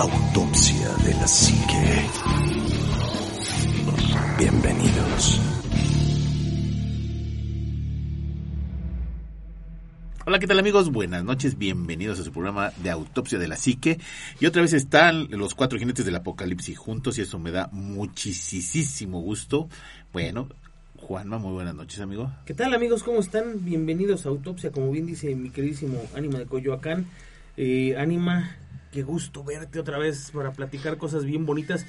Autopsia de la Psique. Bienvenidos. Hola, ¿qué tal amigos? Buenas noches, bienvenidos a su programa de Autopsia de la Psique. Y otra vez están los cuatro jinetes del apocalipsis juntos y eso me da muchísimo gusto. Bueno, Juanma, muy buenas noches, amigo. ¿Qué tal amigos? ¿Cómo están? Bienvenidos a Autopsia, como bien dice mi queridísimo Ánima de Coyoacán. Eh, Ánima, qué gusto verte otra vez para platicar cosas bien bonitas.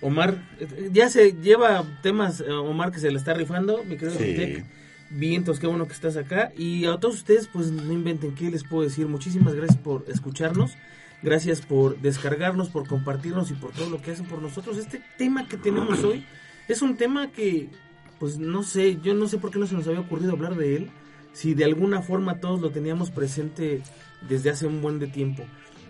Omar, eh, ya se lleva temas, eh, Omar, que se le está rifando, mi querido Sí. Vientos, qué bueno que estás acá. Y a todos ustedes, pues no inventen, ¿qué les puedo decir? Muchísimas gracias por escucharnos. Gracias por descargarnos, por compartirnos y por todo lo que hacen por nosotros. Este tema que tenemos hoy es un tema que, pues no sé, yo no sé por qué no se nos había ocurrido hablar de él. Si de alguna forma todos lo teníamos presente desde hace un buen de tiempo.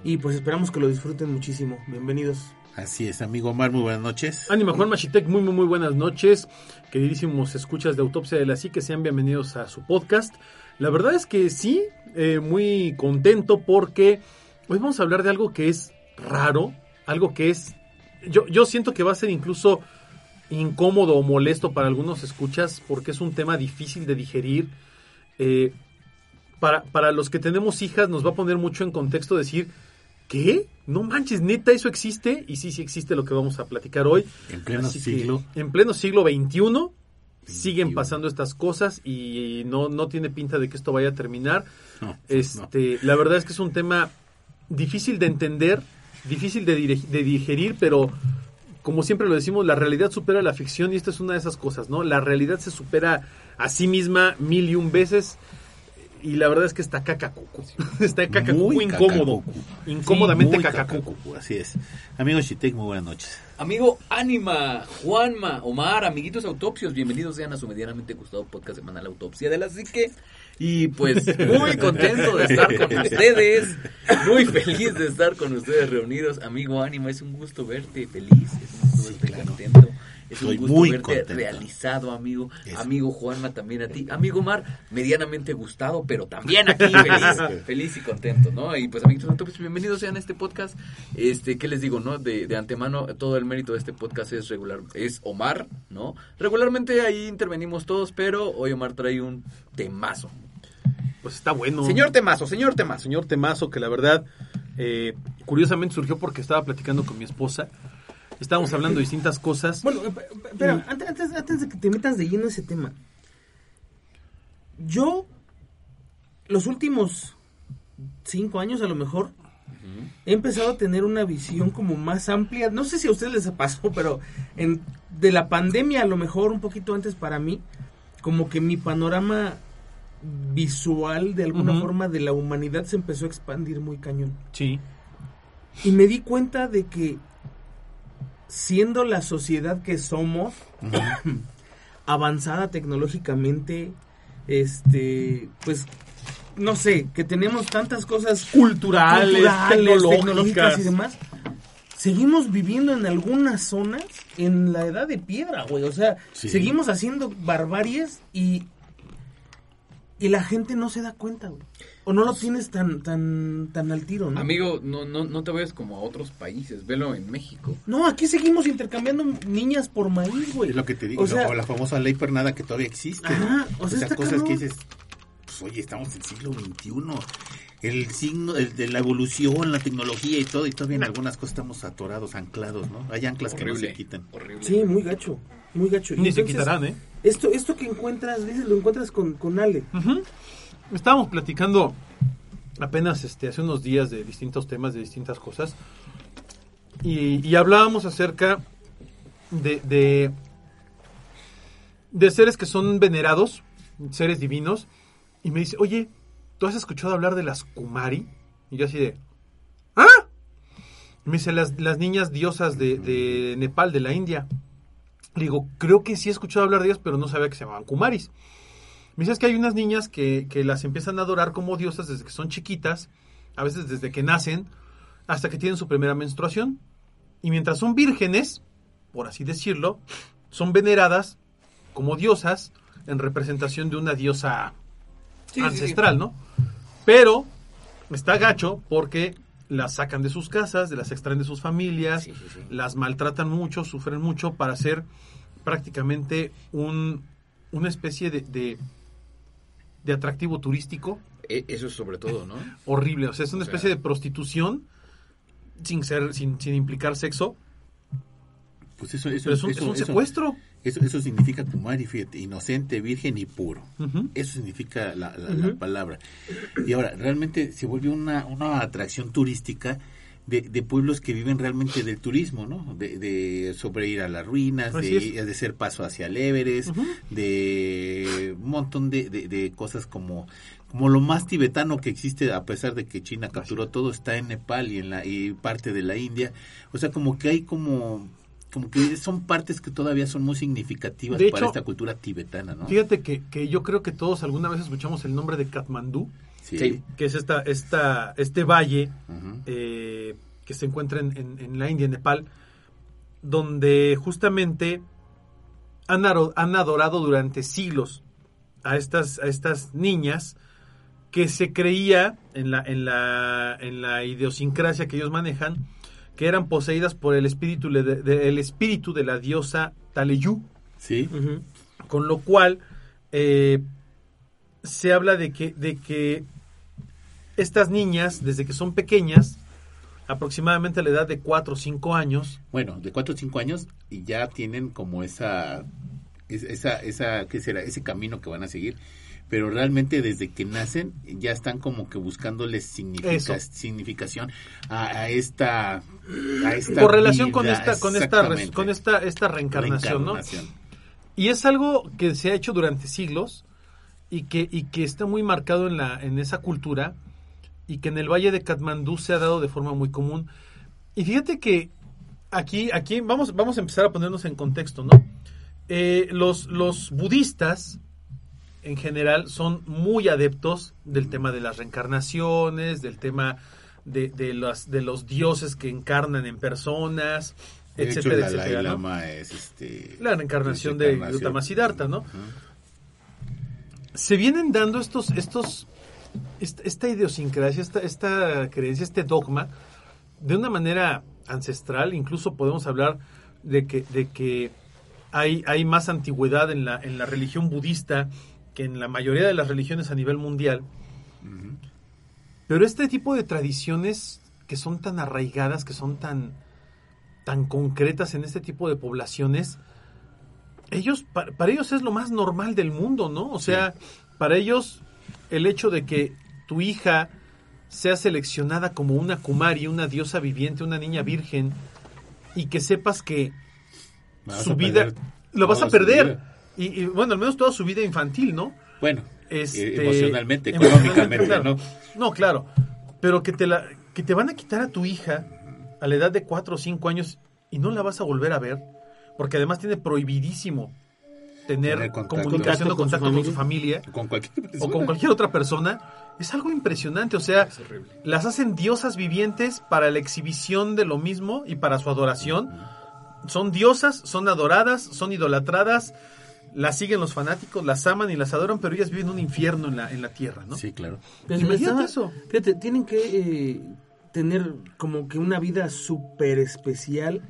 Y pues esperamos que lo disfruten muchísimo. Bienvenidos. Así es, amigo Omar, muy buenas noches. Ánima Juan Machitec, muy, muy, muy buenas noches. Queridísimos escuchas de Autopsia de la Psique, sean bienvenidos a su podcast. La verdad es que sí, eh, muy contento porque hoy vamos a hablar de algo que es raro, algo que es... Yo, yo siento que va a ser incluso incómodo o molesto para algunos escuchas porque es un tema difícil de digerir. Eh, para, para los que tenemos hijas nos va a poner mucho en contexto decir, ¿qué? No manches, neta, eso existe. Y sí, sí existe lo que vamos a platicar hoy. En pleno Así que, siglo. en pleno siglo XXI siguen pasando estas cosas y no, no tiene pinta de que esto vaya a terminar. No, Este, La verdad es que es un tema difícil de entender, difícil de, de digerir, pero como siempre lo decimos, la realidad supera la ficción y esta es una de esas cosas, ¿no? La realidad se supera a sí misma mil y un veces y la verdad es que está cacacuco. Está cacacuco Muy incómodo. cacacuco. Incómodamente cacacuco. cacacuco, Así es. Amigo Chitek, muy buenas noches. Amigo Ánima, Juanma, Omar, amiguitos autopsios, bienvenidos sean a su medianamente gustado podcast semanal Autopsia de la Psique. Y pues muy contento de estar con ustedes, muy feliz de estar con ustedes reunidos. Amigo Ánima, es un gusto verte feliz, es un gusto Sí, verte claro. contento. Es Estoy un gusto muy verte contento. realizado, amigo. Eso. Amigo Juanma, también a ti. Amigo Omar, medianamente gustado, pero también aquí feliz, feliz y contento, ¿no? Y pues, amiguitos, entonces, bienvenidos sean a este podcast. Este, ¿qué les digo, no? De, de antemano, todo el mérito de este podcast es regular, es Omar, ¿no? Regularmente ahí intervenimos todos, pero hoy Omar trae un temazo. Pues está bueno. Señor temazo, señor temazo. señor Temazo, que la verdad, eh, curiosamente surgió porque estaba platicando con mi esposa. Estábamos hablando de distintas cosas. Bueno, eh, pe- espera, antes, antes, antes de que te metas de lleno ese tema. Yo, los últimos cinco años a lo mejor, he empezado a tener una visión como más amplia. No sé si a ustedes les pasó, pero en, de la pandemia a lo mejor un poquito antes para mí, como que mi panorama visual de alguna forma de la humanidad se empezó a expandir muy cañón. Sí. Y me di cuenta de que siendo la sociedad que somos, avanzada tecnológicamente, este, pues, no sé, que tenemos tantas cosas Culturales, culturales, tecnológicas. y demás, seguimos viviendo en algunas zonas en la edad de piedra, güey. O sea, Sí. seguimos haciendo barbaries y, y la gente no se da cuenta, güey. O no lo tienes tan, tan, tan al tiro, ¿no? Amigo, no, no, no te vayas como a otros países, velo en México. No, aquí seguimos intercambiando niñas por maíz, güey. Es lo que te digo, O sea, o la famosa ley pernada que todavía existe. Ajá, ¿no? o sea, está cosas cabrón. que dices, pues oye, estamos en el siglo XXI. El signo el de la evolución, la tecnología y todo, y todavía en algunas cosas estamos atorados, anclados, ¿no? Hay anclas que no se quitan. Horrible. Sí, muy gacho, muy gacho. Y Ni se entonces, quitarán, ¿eh? Esto, esto que encuentras, dices, lo encuentras con, con Ale. Estábamos platicando apenas este, hace unos días de distintos temas, de distintas cosas. Y, y hablábamos acerca de, de, de seres que son venerados, seres divinos. Y me dice, oye, ¿tú has escuchado hablar de las Kumari? Y yo así de, ¿ah? Y me dice, las, las niñas diosas de, de Nepal, de la India. Le digo, creo que sí he escuchado hablar de ellas, pero no sabía que se llamaban Kumaris. Me dices que hay unas niñas que, que las empiezan a adorar como diosas desde que son chiquitas, a veces desde que nacen, hasta que tienen su primera menstruación. Y mientras son vírgenes, por así decirlo, son veneradas como diosas en representación de una diosa Sí, sí, sí. ancestral, ¿no? Pero está gacho porque las sacan de sus casas, las extraen de sus familias, Sí, sí, sí. las maltratan mucho, sufren mucho para hacer prácticamente un, una especie de, de, de atractivo turístico E- Eso es sobre todo, ¿no? horrible. O sea, es una O sea- especie de prostitución sin ser, sin, sin implicar sexo. Pues eso, eso, Pero es un, eso- es un eso- secuestro. Eso, eso significa Kumari, fíjate, inocente, virgen y puro. Eso significa la, la- la palabra. Y ahora, realmente se volvió una, una atracción turística de, de pueblos que viven realmente del turismo, ¿no? De, de sobre ir a las ruinas, Así de, de hacer paso hacia el Everest, de un montón de, de, de cosas como como lo más tibetano que existe a pesar de que China capturó todo está en Nepal y en la y parte de la India o sea como que hay como como que son partes que todavía son muy significativas De para hecho, esta cultura tibetana no Fíjate que, que yo creo que todos alguna vez escuchamos el nombre de Katmandú, sí, Sí. que es esta, esta, este valle eh, que se encuentra en, en- en la India, en Nepal, donde justamente han, han adorado durante siglos a estas, a estas niñas que se creía en la, en, la, en la idiosincrasia que ellos manejan, que eran poseídas por el espíritu, de, de- el espíritu de la diosa Taleyu, sí. Con lo cual eh, se habla de que, de que estas niñas, desde que son pequeñas, aproximadamente a la edad de 4 o 5 años, bueno de 4 o 5 años y ya tienen como esa es- esa esa qué será ese camino que van a seguir pero realmente desde que nacen ya están como que buscándole significa- Eso. significación a, a esta a esta por relación con esta, con esta, con esta, esta reencarnación, ¿no? Y es algo que se ha hecho durante siglos y que, y que está muy marcado en, la, en esa cultura y que en el Valle de Katmandú se ha dado de forma muy común. Y fíjate que aquí, aquí vamos, vamos a empezar a ponernos en contexto, ¿no? Eh, los, los budistas en general son muy adeptos del tema de las reencarnaciones, del tema de, de, las, de los dioses que encarnan en personas, De hecho, etcétera, el Dalai etcétera. ¿no? Lama es este La reencarnación es de. Gautama Siddhartha, ¿no? Se vienen dando estos, estos, esta, esta idiosincrasia, esta, esta creencia, este dogma, de una manera ancestral, incluso podemos hablar de que, de que hay, hay más antigüedad en la, en la religión budista que en la mayoría de las religiones a nivel mundial. Pero este tipo de tradiciones que son tan arraigadas, que son tan, tan concretas en este tipo de poblaciones, ellos, pa- para, ellos es lo más normal del mundo, ¿no? O sea, para ellos el hecho de que tu hija sea seleccionada como una kumari, una diosa viviente, una niña virgen, y que sepas que su vida perder lo vas a perder. Y, y, bueno, al menos toda su vida infantil, ¿no? Bueno, Este, emocionalmente, económicamente, claro. ¿no? No, claro. Pero que te, la, que te van a quitar a tu hija a la edad de 4 o 5 años y no la vas a volver a ver, porque además tiene prohibidísimo tener, Tener contacto. comunicación o Contacto con con su familia Con cualquier o con cualquier otra persona. Es algo impresionante, o sea, las hacen diosas vivientes para la exhibición de lo mismo y para su adoración. Son diosas, son adoradas, son idolatradas, las siguen los fanáticos, las aman y las adoran, pero ellas viven un infierno en la, en la tierra, ¿no? Sí, claro. Pues Imagínate estaba- eso. Fíjate, tienen que eh, tener como que una vida súper especial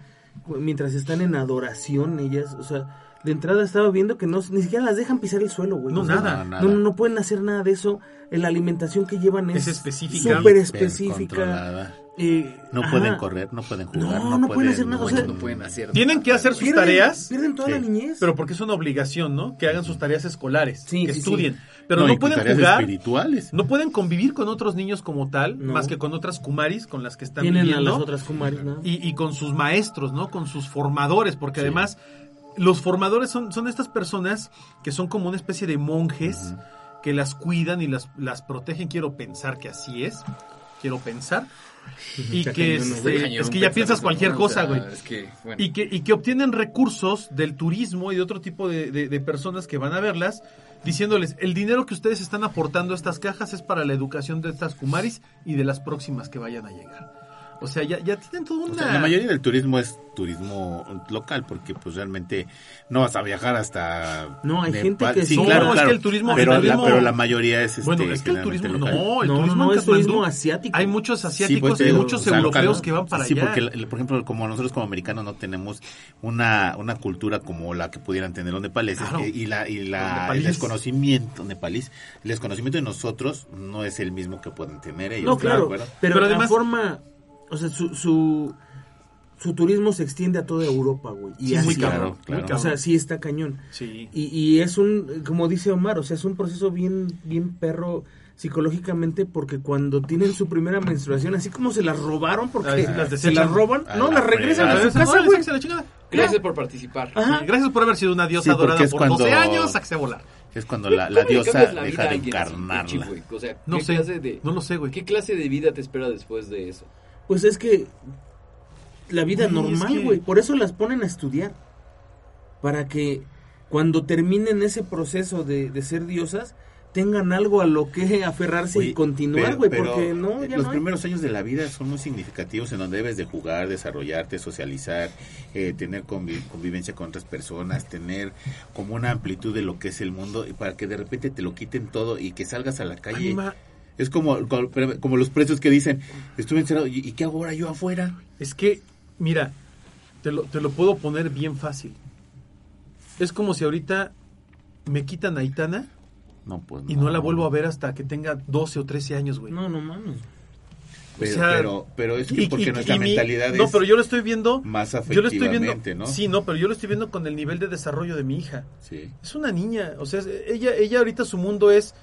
mientras están en adoración ellas. O sea, de entrada estaba viendo que no, ni siquiera las dejan pisar el suelo, güey. No, O sea, nada. No, No, no, no pueden hacer nada de eso. La alimentación que llevan es, Es específica. súper específica. Eh, No ajá. pueden correr, no pueden jugar, No, no, no pueden hacer nada, o sea, No pueden hacer Tienen nada, que hacer sus Pierden- tareas, Pierden toda la niñez. pero porque es una obligación, ¿no? Que hagan sus tareas escolares, Sí, que sí, estudien. sí. Pero no, pueden tareas jugar, espirituales. no pueden convivir con otros niños como tal, No. más que con otras kumaris con las que están Tienen a viviendo. las otras kumaris, ¿no? y, y con sus maestros, ¿no? Con sus formadores, porque Sí. además los formadores son, son estas personas que son como una especie de monjes que las cuidan y las, las protegen. Quiero pensar que así es. Quiero pensar. Y que cañón, ¿no, este? Cañón es que ya piensas cualquier cosa, sea, güey. Es que, bueno. Y que, y que obtienen recursos del turismo y de otro tipo de, de- de personas que van a verlas, diciéndoles, el dinero que ustedes están aportando a estas cajas es para la educación de estas kumaris y de las próximas que vayan a llegar. O sea, ya, ya tienen toda una... O sea, la mayoría del turismo es turismo local, porque pues realmente no vas a viajar hasta... No, hay Nepal. gente que sí, sí. claro, No, es claro. que el turismo- Pero, el la, pero la mayoría es... Este, Bueno, es que el turismo... local. No, el No, turismo no, es turismo asiático. Hay muchos Sí, asiáticos pues, y muchos o sea, europeos local, ¿no? que van para sí, allá. porque, el- por ejemplo, como nosotros como americanos no tenemos una, una cultura como la que pudieran tener los nepaleses Claro. y la y la el desconocimiento nepalís, el desconocimiento de nosotros no es el mismo que pueden tener ellos. No, ¿estás de claro, pero, Pero la además- forma, o sea, su, su, su turismo se extiende a toda Europa, güey. Y Sí, muy cabrón, claro. O sea, sí está cañón. Sí. Y, y es un, como dice Omar, o sea, es un proceso bien, bien perro psicológicamente porque cuando tienen su primera menstruación, así como se las robaron porque Ay, las se las roban, no, la las regresan a su casa, güey. Gracias por participar. Sí, gracias por haber sido una diosa Sí, es por cuando- 12 años, a volar. Es cuando la, la ¿Cómo le diosa la vida deja de así, encarnarla. güey? O sea, No ¿qué sé, clase de, no lo sé, güey. ¿Qué clase de vida te espera después de eso? Pues es que la vida Güey, es normal, que- güey, por eso las ponen a estudiar. Para que cuando terminen ese proceso de, de ser diosas, tengan algo a lo que aferrarse y continuar, güey, porque no, eh, ya los no primeros años de la vida son muy significativos en donde debes de jugar, desarrollarte, socializar, eh, tener convi- convivencia con otras personas, tener como una amplitud de lo que es el mundo y para que de repente te lo quiten todo y que salgas a la calle. Anima, Es como, como, los presos que dicen, estuve encerrado, ¿y, qué hago ahora yo afuera? es que, mira, te lo, te lo puedo poner bien fácil. Es como si ahorita me quitan a Itana No, pues y no la vuelvo a ver hasta que tenga 12 o 13 años, güey. No, no mames. Pero, o sea, pero, pero es que Y- porque y- nuestra y mi- mentalidad No, es pero yo lo estoy viendo. más Yo lo estoy viendo. afectivamente, ¿no? Sí, no, pero yo lo estoy viendo con el nivel de desarrollo de mi hija. Sí. Es una niña, o sea, es- ella, ella ahorita su mundo es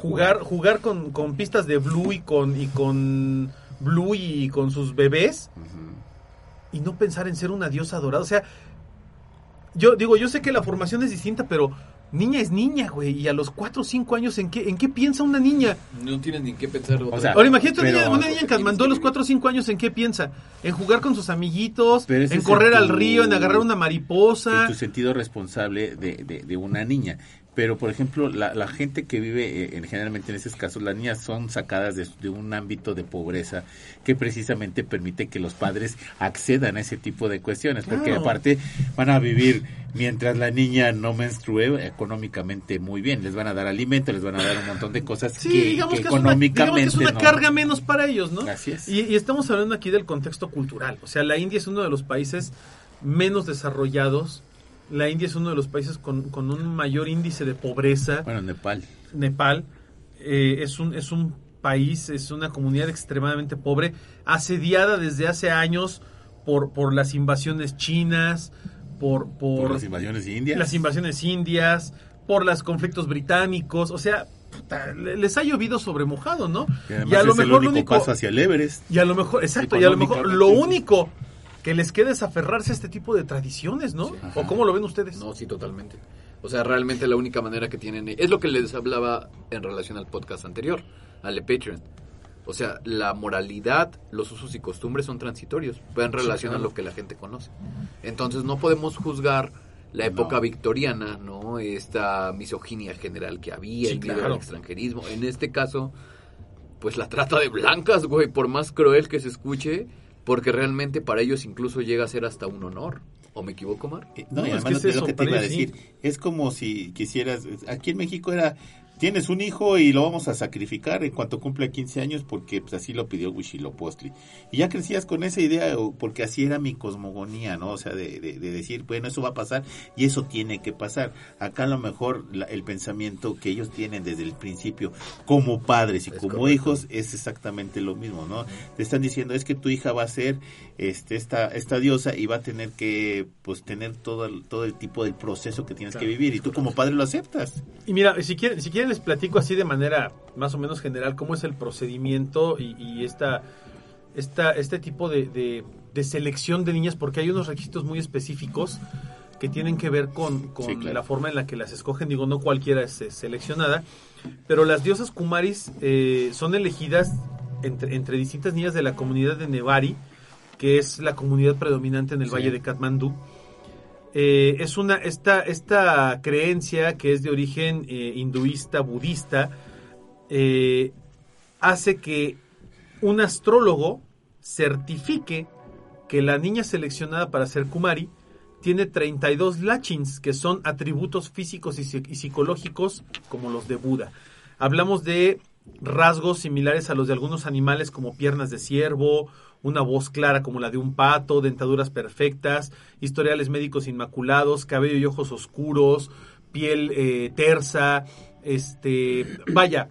jugar, jugar con, con pistas de Blue y con, y con Blue y con sus bebés y no pensar en ser una diosa dorada. O sea, yo digo, yo sé que la formación es distinta, pero niña es niña, güey. Y a los 4 o 5 años, ¿en qué, ¿en qué piensa una niña? No tienes ni qué pensar. otra sea. Ahora imagínate una niña, una niña en Katmandú a los 4 o 5 años, ¿en qué piensa? En jugar con sus amiguitos, en correr en al tu- río, en agarrar una mariposa. es tu sentido responsable de, de, de una niña. Pero, por ejemplo, la, la gente que vive, eh, en, generalmente en estos casos, las niñas son sacadas de, de un ámbito de pobreza que precisamente permite que los padres accedan a ese tipo de cuestiones. Porque Claro. aparte van a vivir, mientras la niña no menstrue, económicamente muy bien. Les van a dar alimento, les van a dar un montón de cosas Sí, que, digamos que que, es una, digamos económicamente que es una no. carga menos para ellos, ¿no? Así es. Y, y estamos hablando aquí del contexto cultural. O sea, la India es uno de los países menos desarrollados. La India es uno de los países con, con un mayor índice de pobreza. Bueno, Nepal. Nepal eh, es, un, es un país, es una comunidad extremadamente pobre, asediada desde hace años por, por las invasiones chinas, por, por, Por las invasiones indias. las invasiones indias, por los conflictos británicos, o sea, puta, les ha llovido sobre mojado, ¿no? Y a lo es el mejor lo único único, paso hacia el Everest. y a lo mejor, exacto, y a lo mejor lo único que les queda es aferrarse a este tipo de tradiciones, ¿no? ¿O cómo lo ven ustedes? No, sí, totalmente. O sea, realmente la única manera que tienen es lo que les hablaba en relación al podcast anterior, al de Patreon. O sea, la moralidad, los usos y costumbres son transitorios, en relación a lo que la gente conoce. Entonces no podemos juzgar la época No. victoriana, ¿no? Esta misoginia general que había, Sí, el claro. extranjerismo. En este caso, pues la trata de blancas, güey, por más cruel que se escuche, porque realmente para ellos incluso llega a ser hasta un honor. ¿O me equivoco, Mar? Eh, No, No, y es además que es es lo que te iba a decir. Es como si quisieras, aquí en México era, tienes un hijo y lo vamos a sacrificar en cuanto cumpla 15 años porque pues así lo pidió Huitzilopochtli. Y ya crecías con esa idea porque así era mi cosmogonía, ¿no? O sea, de, de- de decir, bueno, eso va a pasar y eso tiene que pasar. Acá a lo mejor la- el pensamiento que ellos tienen desde el principio como padres y Es como correcto. hijos es exactamente lo mismo, ¿no? Te están diciendo, es que tu hija va a ser este esta esta diosa y va a tener que pues tener todo el, todo el tipo del proceso que tienes Claro, que vivir y tú como padre lo aceptas. Y mira, si quieren, si quieren les platico así de manera más o menos general cómo es el procedimiento y, y esta, esta, este tipo de, de- de selección de niñas, porque hay unos requisitos muy específicos que tienen que ver con, con Sí, claro. la forma en la que las escogen. Digo, no cualquiera es seleccionada, pero las diosas Kumaris eh, son elegidas entre, entre distintas niñas de la comunidad de Nevari, que es la comunidad predominante en el Sí. Valle de Katmandú. Eh, es una esta esta creencia que es de origen eh, hinduista budista eh, hace que un astrólogo certifique que la niña seleccionada para ser Kumari tiene 32 lachins, que son atributos físicos y, y psicológicos como los de Buda. Hablamos de rasgos similares a los de algunos animales como piernas de ciervo, una voz clara como la de un pato, dentaduras perfectas, historiales médicos inmaculados, cabello y ojos oscuros, piel eh, tersa, este, vaya,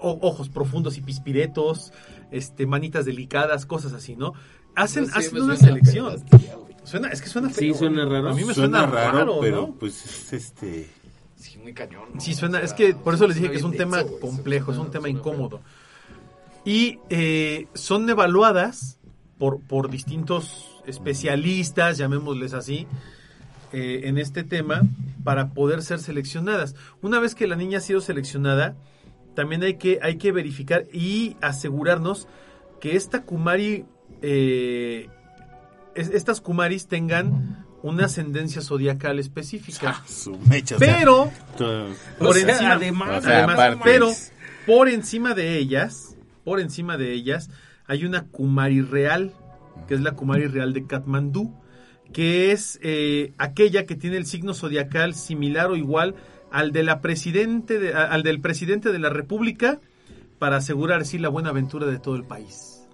o- ojos profundos y pispiretos, este, manitas delicadas, cosas así, ¿no? Hacen, No sé, hacen me una selección. Suena, es que suena Sí, feo. suena raro. A mí me suena, raro, pero ¿no? pues es este... Sí, muy cañón. ¿no? Sí, suena, O sea, es que por eso les dije que es un tema denso, complejo, es un tema incómodo. Y eh, son evaluadas por, por distintos especialistas, llamémosles así, eh, en este tema, para poder ser seleccionadas. Una vez que la niña ha sido seleccionada, también hay que, hay que verificar y asegurarnos que esta Kumari, eh, es- estas Kumaris tengan una ascendencia zodiacal específica. Ah, o sea, Pero por O sea, encima, además- o sea, además, aparte- pero por encima de ellas, por encima de ellas, hay una Kumari real, que es la Kumari real de Katmandú, que es eh, aquella que tiene el signo zodiacal similar o igual al de la presidente de- al del presidente de la República para asegurar así la buena aventura de todo el país.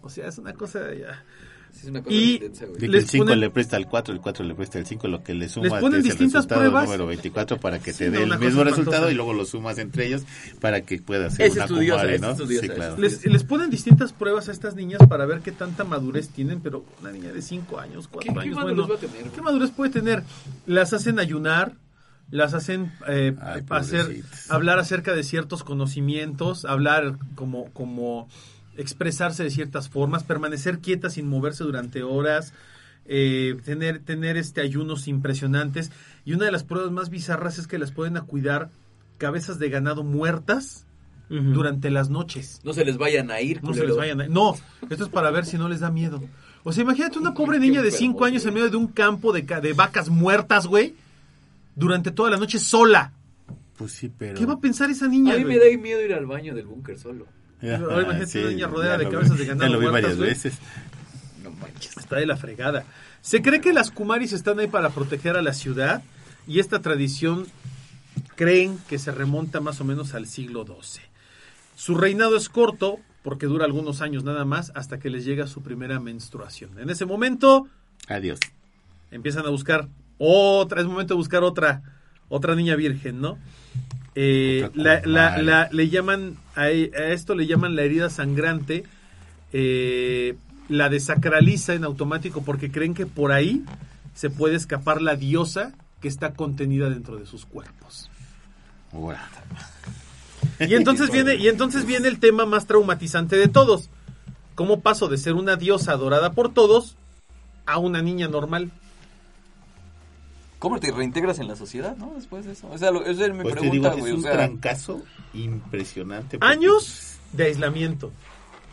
O sea, es una cosa ya. Sí, es una cosa Y- de que Les el 5 ponen- le presta al 4, el 4 le presta al 5, lo que le suma Les ponen es el distintas resultado pruebas. número 24 para que Sí, te no, dé el una mismo resultado y luego lo sumas entre ellos para que pueda ser Esa una es tu diosa, Kumari, esa ¿no? es sí, claro. Les, les ponen distintas pruebas a estas niñas para ver qué tanta madurez tienen, pero una niña de 5 años, 4 ¿Qué- qué años, madurez bueno, va a tener, güey? ¿qué madurez puede tener? Las hacen ayunar, las hacen eh, Ay, hacer, hablar acerca de ciertos conocimientos, hablar como, como expresarse de ciertas formas, permanecer quietas sin moverse durante horas, eh, tener, tener este ayunos impresionantes. Y una de las pruebas más bizarras es que las pueden a cuidar cabezas de ganado muertas durante las noches. No se les vayan a ir. No se les vayan. a- No, esto es para ver si no les da miedo. O sea, imagínate una pobre Qué niña de enfermo, 5 años en medio de un campo de, ca- de vacas muertas, güey, durante toda la noche sola. Pues sí, pero... ¿Qué va a pensar esa niña? A mí güey? me da miedo ir al baño del búnker solo. Ahora imagínate una niña rodeada de cabezas vi- de ganado Ya lo vi muertas, varias veces. No manches. Está de la fregada. Se cree que las Kumaris están ahí para proteger a la ciudad y esta tradición creen que se remonta más o menos al siglo XII. Su reinado es corto porque dura algunos años nada más hasta que les llega su primera menstruación. En ese momento Adiós. empiezan a buscar otra, es momento de buscar otra, otra niña virgen, ¿no? Eh, Otra la, la- Kumari. la- le llaman, a, a esto le llaman la herida sangrante, eh, la desacraliza en automático porque creen que por ahí se puede escapar la diosa que está contenida dentro de sus cuerpos. Y entonces viene, y entonces viene el tema más traumatizante de todos. ¿Cómo paso de ser una diosa adorada por todos a una niña normal? ¿Cómo te reintegras en la sociedad, no? Después de eso. O sea, lo- esa es mi Pues te pregunta, digo es O un sea, trancazo impresionante. porque, años de aislamiento,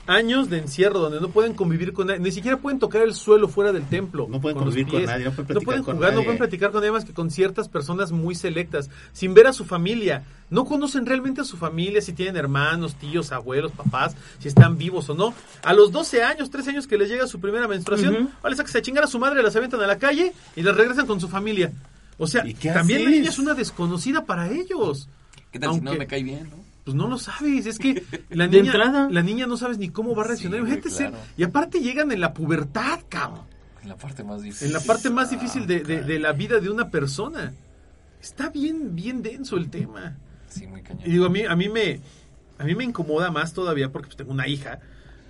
años de encierro donde no pueden convivir con nadie, ni siquiera pueden tocar el suelo fuera del templo. No pueden convivir con nadie, no pueden platicar con jugar, no nadie. pueden platicar con nadie más que con ciertas personas muy selectas, sin ver a su familia. No conocen realmente a su familia, si tienen hermanos, tíos, abuelos, papás, si están vivos o no. A los 12 años, 13 años que les llega su primera menstruación, Ujú. vale, que se chingar a su madre, las avientan a la calle y las regresan con su familia. O sea, ¿Y qué también la niña es una desconocida para ellos. ¿Qué tal si no me cae bien, no? Pues no lo sabes, es que la niña, entrada. la niña no sabes ni cómo va a reaccionar. Sí, ser- claro. y aparte llegan en la pubertad, cabrón. En la parte más difícil. En la parte más difícil de, de- de la vida de una persona. Está bien, bien denso el tema. Sí, muy cañón. Y digo, a mí, a mí me, a mí me incomoda más todavía porque pues, tengo una hija.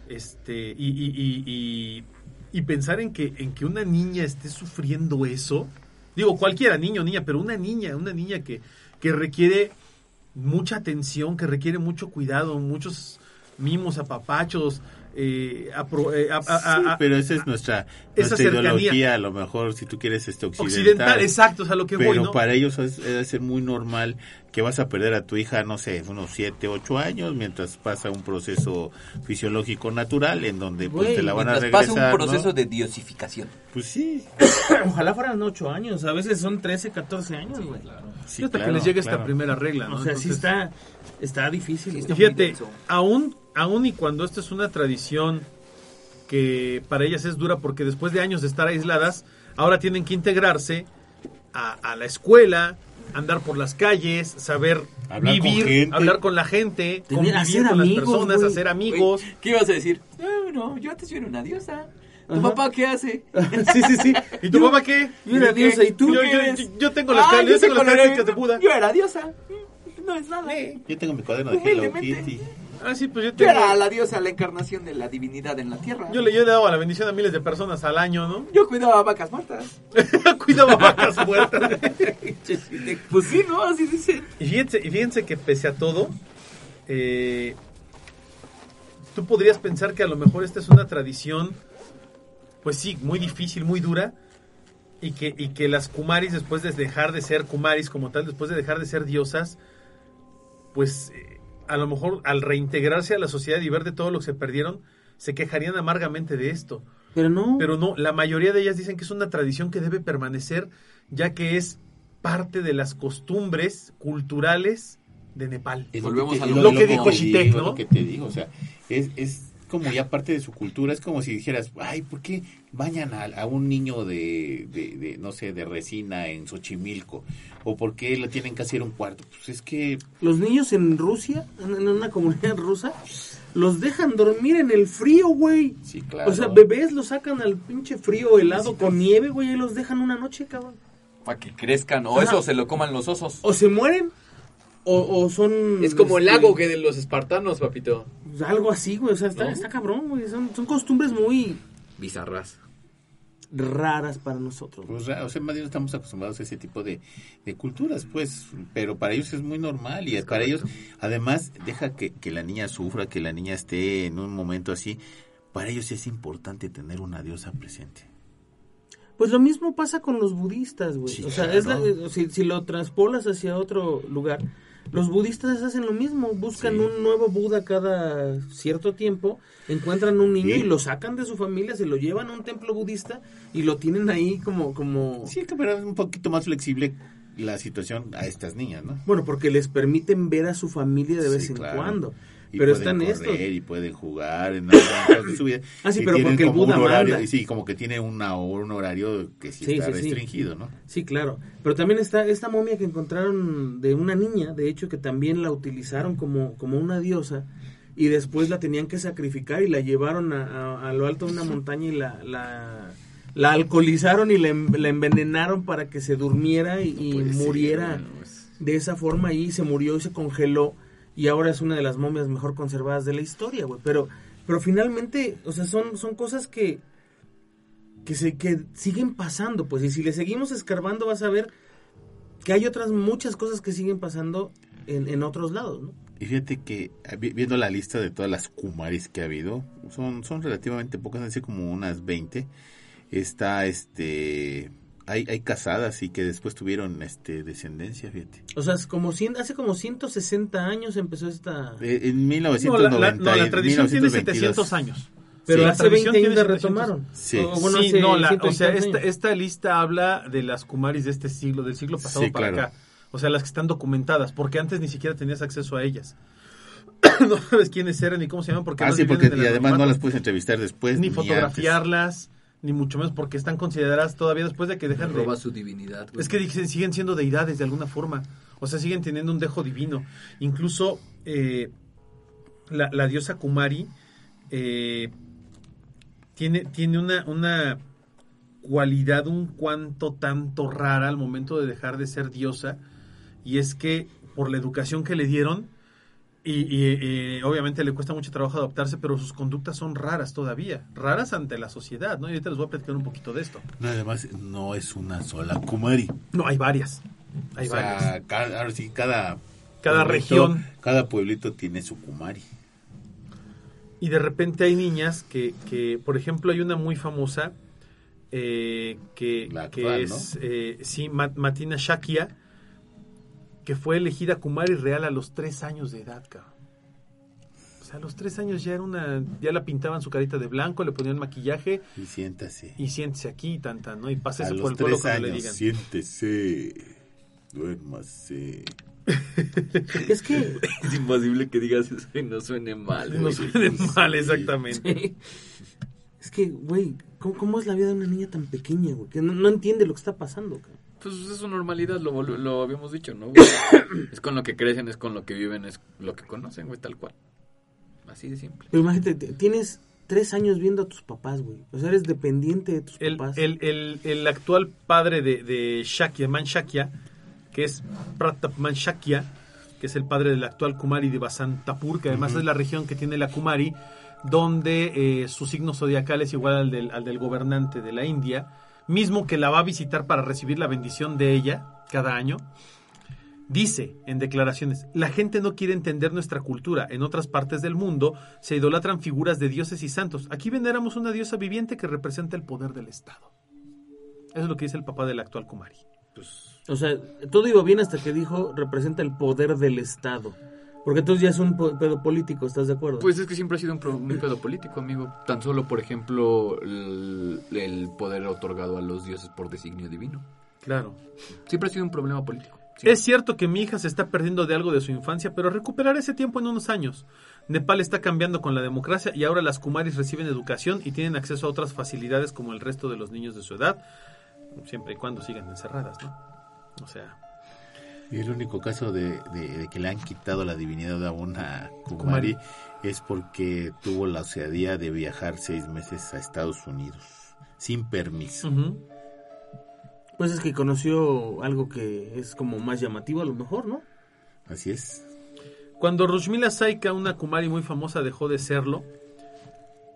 Este, y, y, y, y- y pensar en que, en que una niña esté sufriendo eso. Digo, cualquiera, niño o niña, pero una niña, una niña que, que requiere mucha atención, que requiere mucho cuidado, muchos mimos, apapachos, eh, eh, a- a- Sí, pero esa es nuestra, esa nuestra ideología, a lo mejor, si tú quieres este occidental. occidental, exacto, o sea, lo que pero voy, ¿no? para ellos es, debe ser muy normal que vas a perder a tu hija, no sé, unos 7, 8 años, mientras pasa un proceso fisiológico natural en donde pues, te la van a Mientras regresar. pasa un ¿no? proceso de diosificación. Pues sí, Ojalá fueran 8 años, a veces son 13, 14 años, güey. sí, hasta claro, que les llegue esta claro. primera regla, ¿no? O sea, sí Entonces- está, está difícil. Sí, está fíjate, aún, aún y cuando esto es una tradición que para ellas es dura porque después de años de estar aisladas, ahora tienen que integrarse a, a la escuela, andar por las calles, saber Hablar vivir, hablar con la gente, Tener- convivir hacer con amigos, las personas, hacer amigos. ¿Qué ibas a decir? No, no, yo antes yo era una diosa. ¿Tu Ajá. papá qué hace? Sí, sí, sí. ¿Y tu Yo- papá qué? yo era diosa, ¿y tú Yo, qué yo- eres? yo- yo tengo las, Ah, yo yo tengo las era. características de Buda. Yo era diosa. No es nada. Yo tengo mi cuaderno de Hello. Kitty. Ah, sí, pues yo Yo tengo- era la diosa, la encarnación de la divinidad en la tierra. Yo le yo le daba la bendición a miles de personas al año, ¿no? Yo cuidaba vacas muertas. Cuidaba vacas muertas. Pues sí, ¿no? Así dicen. Y fíjense, fíjense que pese a todo, eh, tú podrías pensar que a lo mejor esta es una tradición, pues sí, muy difícil, muy dura, y que, y que las kumaris, después de dejar de ser kumaris como tal, después de dejar de ser diosas, pues eh, a lo mejor al reintegrarse a la sociedad y ver de todo lo que se perdieron, se quejarían amargamente de esto. Pero no. Pero no, la mayoría de ellas dicen que es una tradición que debe permanecer, ya que es parte de las costumbres culturales de Nepal. Es Volvemos a lo Lo que dijo Shitek, ¿no? lo que te digo, o sea, es, es como ya parte de su cultura, es como si dijeras, ay, ¿por qué bañan a, a un niño de, de, de, no sé, de resina en Xochimilco? ¿O por qué le tienen que hacer un cuarto? Pues es que Los niños en Rusia, en una comunidad rusa, los dejan dormir en el frío, güey. Sí, claro. O sea, bebés los sacan al pinche frío helado con nieve, güey, y los dejan una noche, cabrón. Para que crezcan. O Ajá. eso se lo coman los osos. O se mueren, o, o son... Es como el este, lago que de los espartanos, papito. pues, Algo así, güey, o sea, está, ¿No? está cabrón, güey. Son, son costumbres muy Bizarras. raras para nosotros. Pues, o sea, más bien estamos acostumbrados a ese tipo de, de culturas, pues, pero para ellos es muy normal y para ellos, además, deja que, que la niña sufra, que la niña esté en un momento así, para ellos es importante tener una diosa presente. Pues lo mismo pasa con los budistas, güey. Sí, o sea, claro. es la- eh, si, si lo transpolas hacia otro lugar, los budistas hacen lo mismo. Buscan Sí. un nuevo Buda cada cierto tiempo, encuentran un niño Sí. y lo sacan de su familia, se lo llevan a un templo budista y lo tienen ahí como... como... Sí, que pero es un poquito más flexible la situación a estas niñas, ¿no? Bueno, porque les permiten ver a su familia de vez Sí, en claro. cuando. Y Pero pueden están correr estos. y pueden jugar en su vida. Ah, sí, Y pero porque el Buda un horario, manda. y sí, como que tiene una, un horario que sí, Sí, está sí, restringido, ¿no? Sí, claro. Pero también está esta momia que encontraron de una niña, de hecho, que también la utilizaron como, como una diosa y después la tenían que sacrificar y la llevaron a, a- a lo alto de una montaña y la, la, la alcoholizaron y la, en- la envenenaron para que se durmiera y, muriera de esa forma y se murió y se congeló y ahora es una de las momias mejor conservadas de la historia, güey. Pero, pero finalmente, o sea, son, son cosas que, que se que siguen pasando, pues, y si le seguimos escarbando vas a ver que hay otras muchas cosas que siguen pasando en, en otros lados, ¿no? Y fíjate que eh, vi- viendo la lista de todas las kumaris que ha habido, son, son relativamente pocas, así como unas 20. Está este hay, hay casadas y que después tuvieron este descendencia, fíjate. O sea, es como cien- hace como 160 años empezó esta... Eh, En No, 1990 la, la- no, la tradición tiene 1922. 700 años. Pero Sí, la hace tradición 20 tiene años la 700. retomaron. Sí. O, bueno, sí, no, la- 100 o sea, esta, esta lista habla de las kumaris de este siglo, del siglo pasado Sí, para claro. acá. O sea, las que están documentadas, porque antes ni siquiera tenías acceso a ellas. no sabes quiénes eran ni cómo se llaman, porque Ah, además sí, porque y además no las puedes entrevistar después ni fotografiarlas, ni mucho menos porque están consideradas todavía después de que dejan de... Roba su divinidad. güey. Es que siguen siendo deidades de alguna forma. O sea, siguen teniendo un dejo divino. Incluso eh, la, la diosa Kumari eh, tiene, tiene una, una cualidad un cuanto tanto rara al momento de dejar de ser diosa. Y es que por la educación que le dieron, y, y, obviamente le cuesta mucho trabajo adaptarse, pero sus conductas son raras todavía. Raras ante la sociedad, ¿no? Y ahorita les voy a platicar un poquito de esto. No, además no es una sola kumari. No, hay varias. Hay o varias. sea, cada, ahora sí, cada Cada pueblito- región. cada pueblito tiene su kumari. Y de repente hay niñas que, que por ejemplo, hay una muy famosa eh, que, que es, eh, sí, Ma- Matina Shakia, que fue elegida Kumari Real a los tres años de edad, cabrón. O sea, a los tres años ya era una, ya la pintaban su carita de blanco, le ponían maquillaje Y siéntase. y siéntese aquí, tanta, ¿no? Y a pásese los por el pueblo tres cuando le años, digan. siéntese. Duérmase. Es que... Es imposible que digas eso y no suene mal. No güey. suene mal, exactamente. Es que, güey, ¿cómo, cómo es la vida de una niña tan pequeña, güey? Que no, no entiende lo que está pasando, cabrón. Pues es su normalidad, lo, lo habíamos dicho, ¿no? es con lo que crecen, es con lo que viven, es lo que conocen, güey, tal cual. Así de simple. Pero imagínate, te- tienes tres años viendo a tus papás, güey. O sea, eres dependiente de tus El, papás. el, el, el actual padre de, de Shakya, Manshakya, que es Pratap Manshakya, que es el padre del actual Kumari de Basantapur, que además es la región que tiene la Kumari, donde eh, su signo zodiacal es igual al del, al del gobernante de la India, mismo que la va a visitar para recibir la bendición de ella cada año. Dice en declaraciones, la gente no quiere entender nuestra cultura. En otras partes del mundo se idolatran figuras de dioses y santos. Aquí veneramos una diosa viviente que representa el poder del Estado. Eso es lo que dice el papá del actual Kumari. O sea, todo iba bien hasta que dijo representa el poder del Estado. Porque entonces ya es un pedo político, ¿estás de acuerdo? Pues es que siempre ha sido un, pro- un pedo político, amigo. Tan solo, por ejemplo, el, el poder otorgado a los dioses por designio divino. Claro. Siempre ha sido un problema político. Sí. Es cierto que mi hija se está perdiendo de algo de su infancia, pero recuperará ese tiempo en unos años. Nepal está cambiando con la democracia y ahora las kumaris reciben educación y tienen acceso a otras facilidades como el resto de los niños de su edad, siempre y cuando sigan encerradas, ¿no? O sea, Y el único caso de, de- de que le han quitado la divinidad a una Kumari. Kumari es porque tuvo la osadía de viajar seis meses a Estados Unidos sin permiso. Pues es que conoció algo que es como más llamativo a lo mejor, ¿no? Así es. Cuando Rushmila Saika, una kumari muy famosa, dejó de serlo,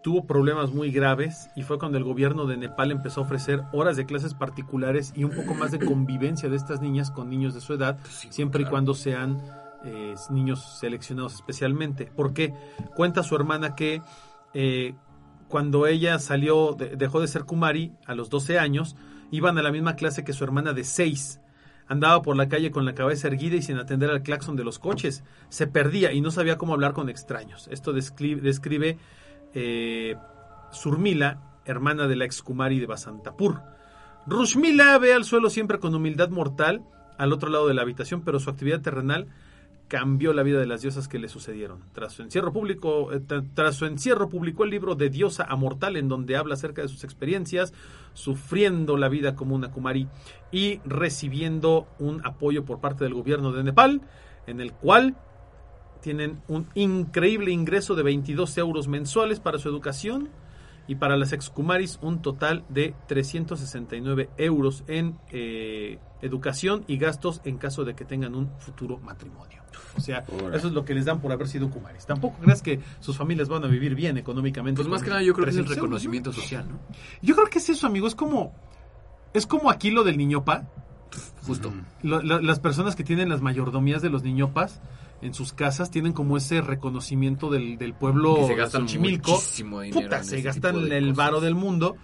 tuvo problemas muy graves y fue cuando el gobierno de Nepal empezó a ofrecer horas de clases particulares y un poco más de convivencia de estas niñas con niños de su edad, siempre y cuando sean eh, niños seleccionados especialmente. Porque cuenta su hermana que eh, cuando ella salió, de- dejó de ser kumari a los 12 años, iban a la misma clase que su hermana de 6. Andaba por la calle con la cabeza erguida y sin atender al claxon de los coches. Se perdía y no sabía cómo hablar con extraños. Esto descri- describe eh, Surmila, hermana de la ex Kumari de Basantapur. Rushmila ve al suelo siempre con humildad mortal al otro lado de la habitación, pero su actividad terrenal cambió la vida de las diosas que le sucedieron. Tras su encierro público, eh, tra- tras su encierro publicó el libro de Diosa a Mortal en donde habla acerca de sus experiencias, sufriendo la vida como una Kumari y recibiendo un apoyo por parte del gobierno de Nepal, en el cual tienen un increíble ingreso de 22 euros mensuales para su educación y para las excumaris un total de 369 euros en eh, educación y gastos en caso de que tengan un futuro matrimonio. O sea, eso es lo que les dan por haber sido kumaris. Tampoco creas que sus familias van a vivir bien económicamente. Pues más que nada yo creo que es el 300 euros, ¿no? reconocimiento social, ¿no? Yo creo que es eso, amigo. Es como, es como aquí lo del niñopa. Justo. Lo- la- las personas que tienen las mayordomías de los niñopas en sus casas tienen como ese reconocimiento del, del pueblo Que se gastan muchísimo dinero Puta, en se gastan el cosas. varo del mundo,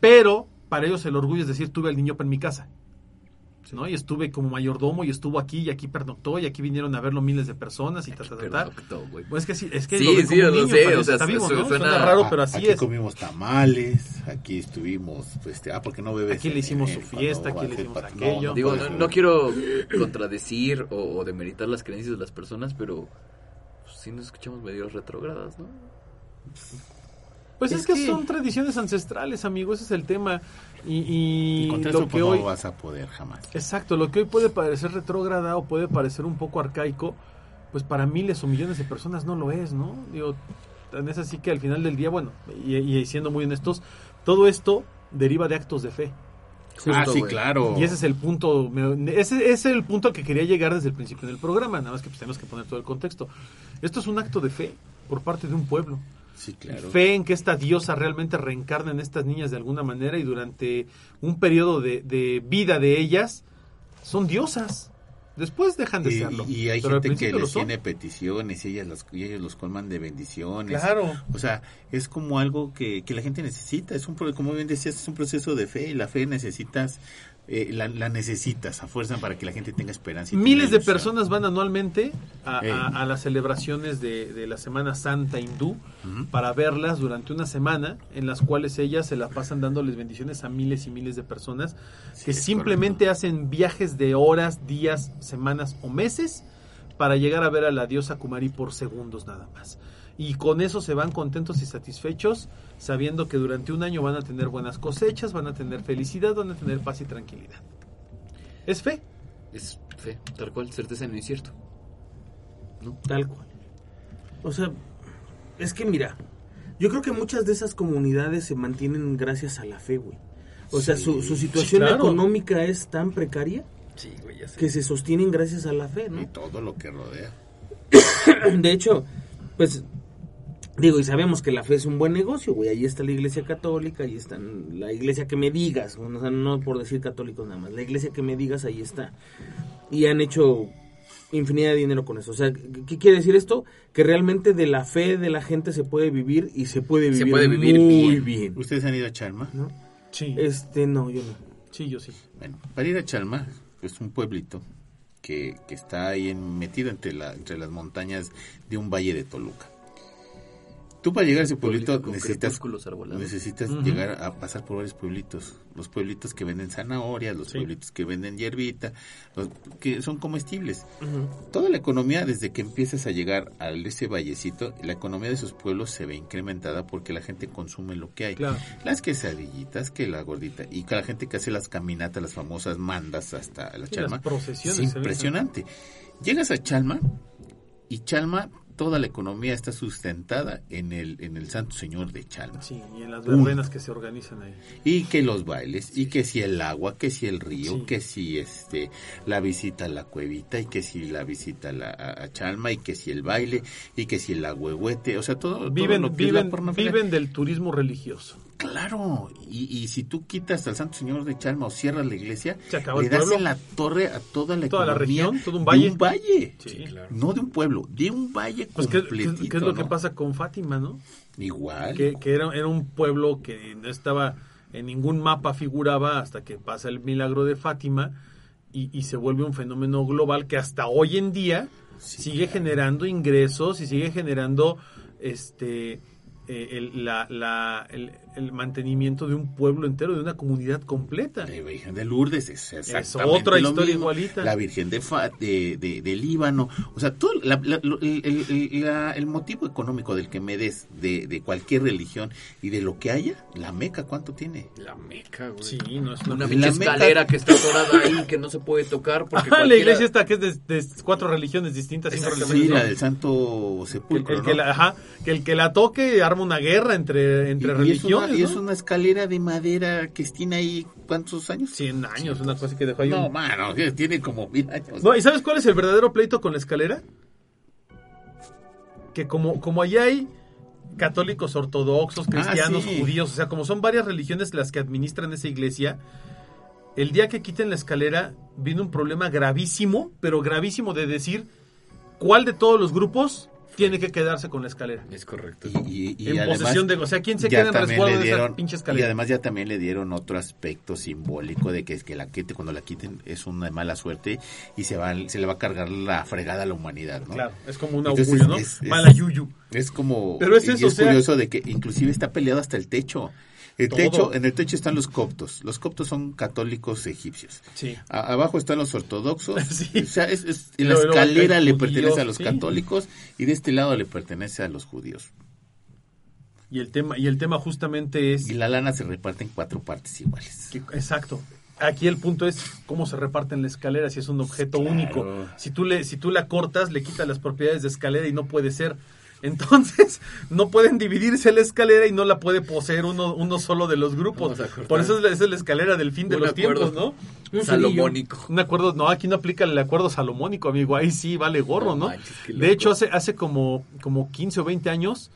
pero para ellos el orgullo es decir, tuve al niñopa en mi casa. ¿No? Y estuve como mayordomo y estuvo aquí y aquí pernoctó y aquí vinieron a verlo miles de personas y ta, ta, ta, ta. Pernoctó, güey. Pues es que sí, es que Sí, lo sí, como lo niño, sé, para o sea, está vivo, su- ¿no? suena- Suena raro, pero así aquí es. comimos tamales, aquí estuvimos, pues, este, ah, porque no bebes. Aquí le hicimos en- su fiesta, aquí le hicimos aquello. Digo, puedes no, no quiero contradecir o, o demeritar las creencias de las personas, pero pues, sí nos escuchamos medio retrógradas, ¿no? Pues es, Es que, que- son tradiciones ancestrales, amigo, ese es el tema. Y, y Y contra lo eso que pues, hoy... no vas a poder jamás. Exacto, lo que hoy puede parecer retrógrada o puede parecer un poco arcaico, pues para miles o millones de personas no lo es, ¿no? Digo, tan es así que al final del día, bueno, y, y siendo muy honestos, todo esto deriva de actos de fe. ah, sí, claro. Y ese es el punto, ese es el punto al que quería llegar desde el principio del programa, nada más que pues, tenemos que poner todo el contexto. Esto es un acto de fe por parte de un pueblo. Sí, claro. Fe en que esta diosa realmente reencarna en estas niñas de alguna manera y durante un periodo de, de vida de ellas son diosas. Después dejan de Y, serlo. y hay gente que les tiene peticiones y, ellas los, y ellos los colman de bendiciones. Claro. O sea, es como algo que, que la gente necesita. Es un como bien decías, es un proceso de fe y la fe necesitas, eh, la, la necesitas a fuerza para que la gente tenga esperanza. y Miles tenga de personas van anualmente a, Eh. a- a las celebraciones de, de la Semana Santa hindú para verlas durante una semana en las cuales ellas se la pasan dándoles bendiciones a miles y miles de personas que simplemente hacen viajes de horas, días, semanas o meses para llegar a ver a la diosa Kumari por segundos nada más. Y con eso se van contentos y satisfechos, sabiendo que durante un año van a tener buenas cosechas, van a tener felicidad, van a tener paz y tranquilidad. Es fe. Es fe, tal cual, certeza no es cierto. Tal cual. O sea, es que mira, yo creo que muchas de esas comunidades se mantienen gracias a la fe, güey. O sea, su, su situación claro. económica es tan precaria Sí, güey, ya sé. que se sostienen gracias a la fe, Y ¿no? todo lo que rodea. De hecho, pues digo, y sabemos que la fe es un buen negocio, güey. Ahí está la iglesia católica, ahí está la iglesia que me digas, o sea, no por decir católicos nada más, la iglesia que me digas, ahí está. Y han hecho infinidad de dinero con eso. O sea, ¿qué quiere decir esto? Que realmente de la fe de la gente se puede vivir y se puede Se vivir, puede vivir muy bien. bien. ¿Ustedes han ido a Chalma? ¿no? Sí. Este, no, yo no. Sí, yo sí. Bueno, para ir a Chalma es un pueblito que, que está ahí en- metido entre, la, entre las montañas de un valle de Toluca. Tú para llegar a ese pueblito necesitas, necesitas llegar a pasar por varios pueblitos. Los pueblitos que venden zanahorias, los Sí. pueblitos que venden hierbita, los que son comestibles. Toda la economía, desde que empiezas a llegar a ese vallecito, la economía de esos pueblos se ve incrementada porque la gente consume lo que hay. Claro. Las quesadillitas, que la gordita, y que la gente que hace las caminatas, las famosas mandas hasta la Chalma. las procesiones Es impresionante. Llegas a Chalma y Chalma, toda la economía está sustentada en el, en el Santo Señor de Chalma. Sí, y en las verbenas que se organizan ahí. Y que los bailes, y que si el agua, que si el río, Sí. que si este la visita a la cuevita, y que si la visita a, la, a- Chalma, y que si el baile, y que si el agüehuete, o sea, todo, todo Viven, lo que es la viven, viven del turismo religioso. Claro, y, y si tú quitas al Santo Señor de Chalma o cierras la iglesia, le das pueblo. en la torre a toda la Toda la región, todo un de valle. un valle. Sí, claro. No de un pueblo, de un valle Pues, ¿qué, qué- completito. qué es lo que pasa con Fátima, no? Igual. Que, que era, era un pueblo que no estaba en ningún mapa figuraba hasta que pasa el milagro de Fátima y, y se vuelve un fenómeno global que hasta hoy en día sigue generando ingresos y sigue generando este eh, el, la- la- el- el mantenimiento de un pueblo entero, de una comunidad completa. La Virgen de Lourdes es exactamente otra lo historia mismo. igualita. La Virgen de, Fa- de, de, de Líbano. O sea, todo la- el, el- el- la- el motivo económico del que me des de, de cualquier religión y de lo que haya, la Meca, ¿cuánto tiene? La meca, güey. Sí, no es una... Una La pinche Meca- escalera que está atorada ahí, que no se puede tocar porque Ajá, la iglesia esta que es de, de cuatro religiones distintas, cinco Exactamente. Sí, religiones. la del Santo Que el, Sepulcro, el que ajá, que el que la toque arma una guerra entre, entre y, y es religiones. Y es ¿no? una escalera de madera que tiene ahí, ¿cuántos años? 100 años, una cosa que dejó ahí. No, un- mano, tiene como mil años. No, ¿y sabes cuál es el verdadero pleito con la escalera? Que como, como allá hay católicos ortodoxos, cristianos, Ah, sí. judíos, o sea, como son varias religiones las que administran esa iglesia, el día que quiten la escalera viene un problema gravísimo, pero gravísimo de decir cuál de todos los grupos tiene que quedarse con la escalera. Es correcto. Y, y- y en además, posesión de, o sea, ¿quién se ya queda en también resguardo le de esa dieron- pinche Y escalera? además ya también le dieron otro aspecto simbólico de que es que la quite, cuando la quiten es una mala suerte y se va se le va a cargar la fregada a la humanidad, ¿no? Claro, es como un Entonces, augurio, ¿no? es- es- Mala yuyu. Es como Pero es y eso, o sea- curioso de que inclusive está peleado hasta el techo. El techo, en el techo están los coptos. Los coptos son católicos egipcios. Sí. A- abajo están los ortodoxos. Sí. O sea, es, es- Y la escalera le pertenece a los sí. católicos y de este lado le pertenece a los judíos. Y el tema, y el tema justamente es Y la lana se reparte en cuatro partes iguales. que- exacto. Aquí el punto es cómo se reparten la escalera si es un objeto Claro. único. Si tú le, si tú la cortas, le quitas las propiedades de escalera y no puede ser. Entonces, no pueden dividirse la escalera y no la puede poseer uno, uno solo de los grupos. Por eso es la, esa es la escalera del fin de Un los acuerdo. tiempos, ¿no? Un Salomónico. Un acuerdo, no, aquí no aplica el acuerdo salomónico, amigo. Ahí sí vale gorro, No ¿no? manches, qué de hecho, hace, hace como, como 15 o 20 años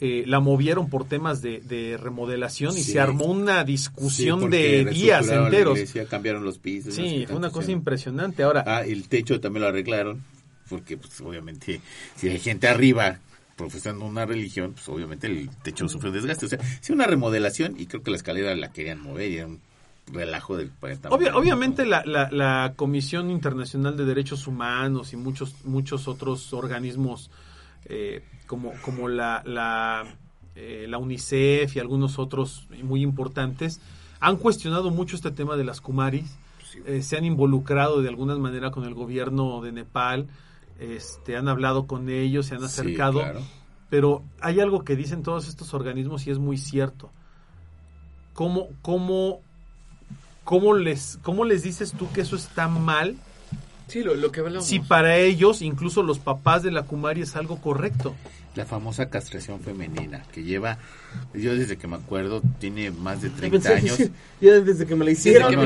eh, la movieron por temas de, de remodelación y Sí. se armó una discusión Sí, de días la enteros. iglesia, cambiaron los pisos. Sí, fue una cosa impresionante. Ahora, Ah, el techo también lo arreglaron, porque pues obviamente si hay gente arriba profesando una religión, pues obviamente el techo sufre desgaste. O sea, sí una remodelación y creo que la escalera la querían mover y era un relajo del obvia- obviamente la, la, la Comisión Internacional de Derechos Humanos y muchos, muchos otros organismos eh, como, como la, la, eh, la UNICEF y algunos otros muy importantes han cuestionado mucho este tema de las Kumaris. Eh, se han involucrado de alguna manera con el gobierno de Nepal, este, han hablado con ellos, se han Sí, acercado. claro. pero hay algo que dicen todos estos organismos y es muy cierto. ¿Cómo, cómo, cómo, les, cómo les dices tú que eso está mal Sí, lo, lo que hablamos. si para ellos, incluso los papás de la Kumari, es algo correcto? La famosa castración femenina, que lleva, yo desde que me acuerdo, tiene más de 30 Pensé que años. sí, Ya desde que me la hicieron. Yo-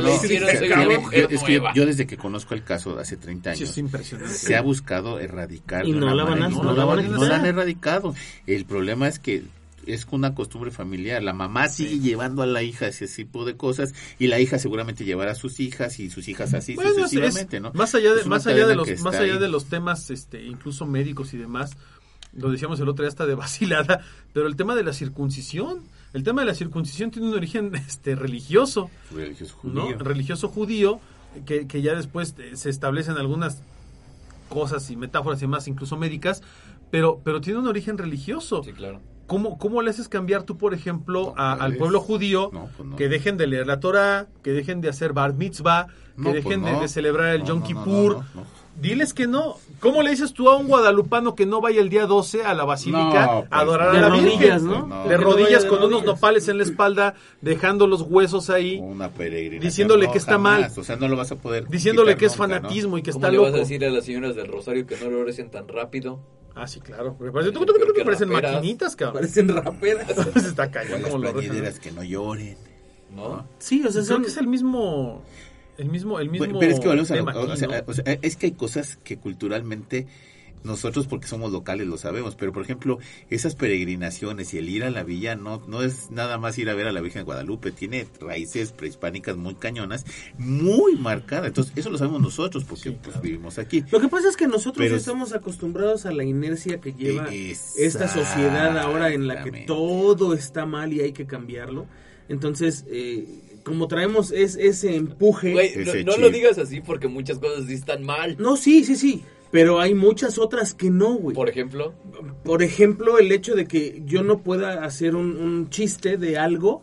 es yo, yo desde que conozco el caso de hace 30 Sí, años, es impresionante. se ha buscado erradicar. Y no la van a- no la van a no la han erradicado. El problema es que es una costumbre familiar. La mamá sigue llevando a la hija ese tipo de cosas y la hija seguramente llevará a sus hijas y sus hijas así Bueno, sucesivamente, es- ¿no? Más allá de, más allá de los, más allá ahí. de los temas, este, incluso médicos y demás, lo decíamos el otro día hasta de vacilada, pero el tema de la circuncisión, el tema de la circuncisión tiene un origen, este, religioso, Religioso ¿no? judío. Religioso judío, que, que ya después eh, se establecen algunas cosas y metáforas y más, incluso médicas, pero, pero tiene un origen religioso. Sí, claro. ¿Cómo, ¿Cómo le haces cambiar tú, por ejemplo, No a- al puedes. pueblo judío No, pues no. que dejen de leer la Torah, que dejen de hacer bar mitzvah, que No, pues dejen de- no. de, celebrar el No, Yom no, no, Kippur? no, no. Diles que no. ¿Cómo le dices tú a un guadalupano que no vaya el día 12 a la basílica No, a pues adorar a la rodillas, Virgen? ¿no? No. De rodillas de con unos nopales en la espalda, dejando los huesos ahí, Una. Diciéndole No, que está jamás. mal. O sea, no lo vas a poder. diciéndole que es fanatismo y que ¿Cómo está le loco. vas a decir a las señoras del Rosario que no lo recen tan rápido? Ah, sí, claro. porque parecen, Peor que parecen raperas. maquinitas, cabrón. Parecen raperas. está cañón Igual las como lo plañideras rezan. que no lloren. ¿No? Sí, o sea, Creo son... que es el mismo, el mismo, el mismo Bueno, pero es que volvemos a lo- o sea, ¿no? o sea, es que hay cosas que culturalmente nosotros porque somos locales lo sabemos, pero por ejemplo, esas peregrinaciones y el ir a la villa no no es nada más ir a ver a la Virgen de Guadalupe, tiene raíces prehispánicas muy cañonas, muy marcadas. Entonces, eso lo sabemos nosotros porque pues vivimos aquí. Lo que pasa es que nosotros Pero- estamos acostumbrados a la inercia que lleva esta sociedad ahora en la que todo está mal y hay que cambiarlo. Entonces, eh, como traemos es, ese empuje... Güey, no, Ese no lo digas así porque muchas cosas sí están mal. No, sí, sí, sí. Pero hay muchas otras que no, güey. Por ejemplo, Por ejemplo, el hecho de que yo no pueda hacer un, un chiste de algo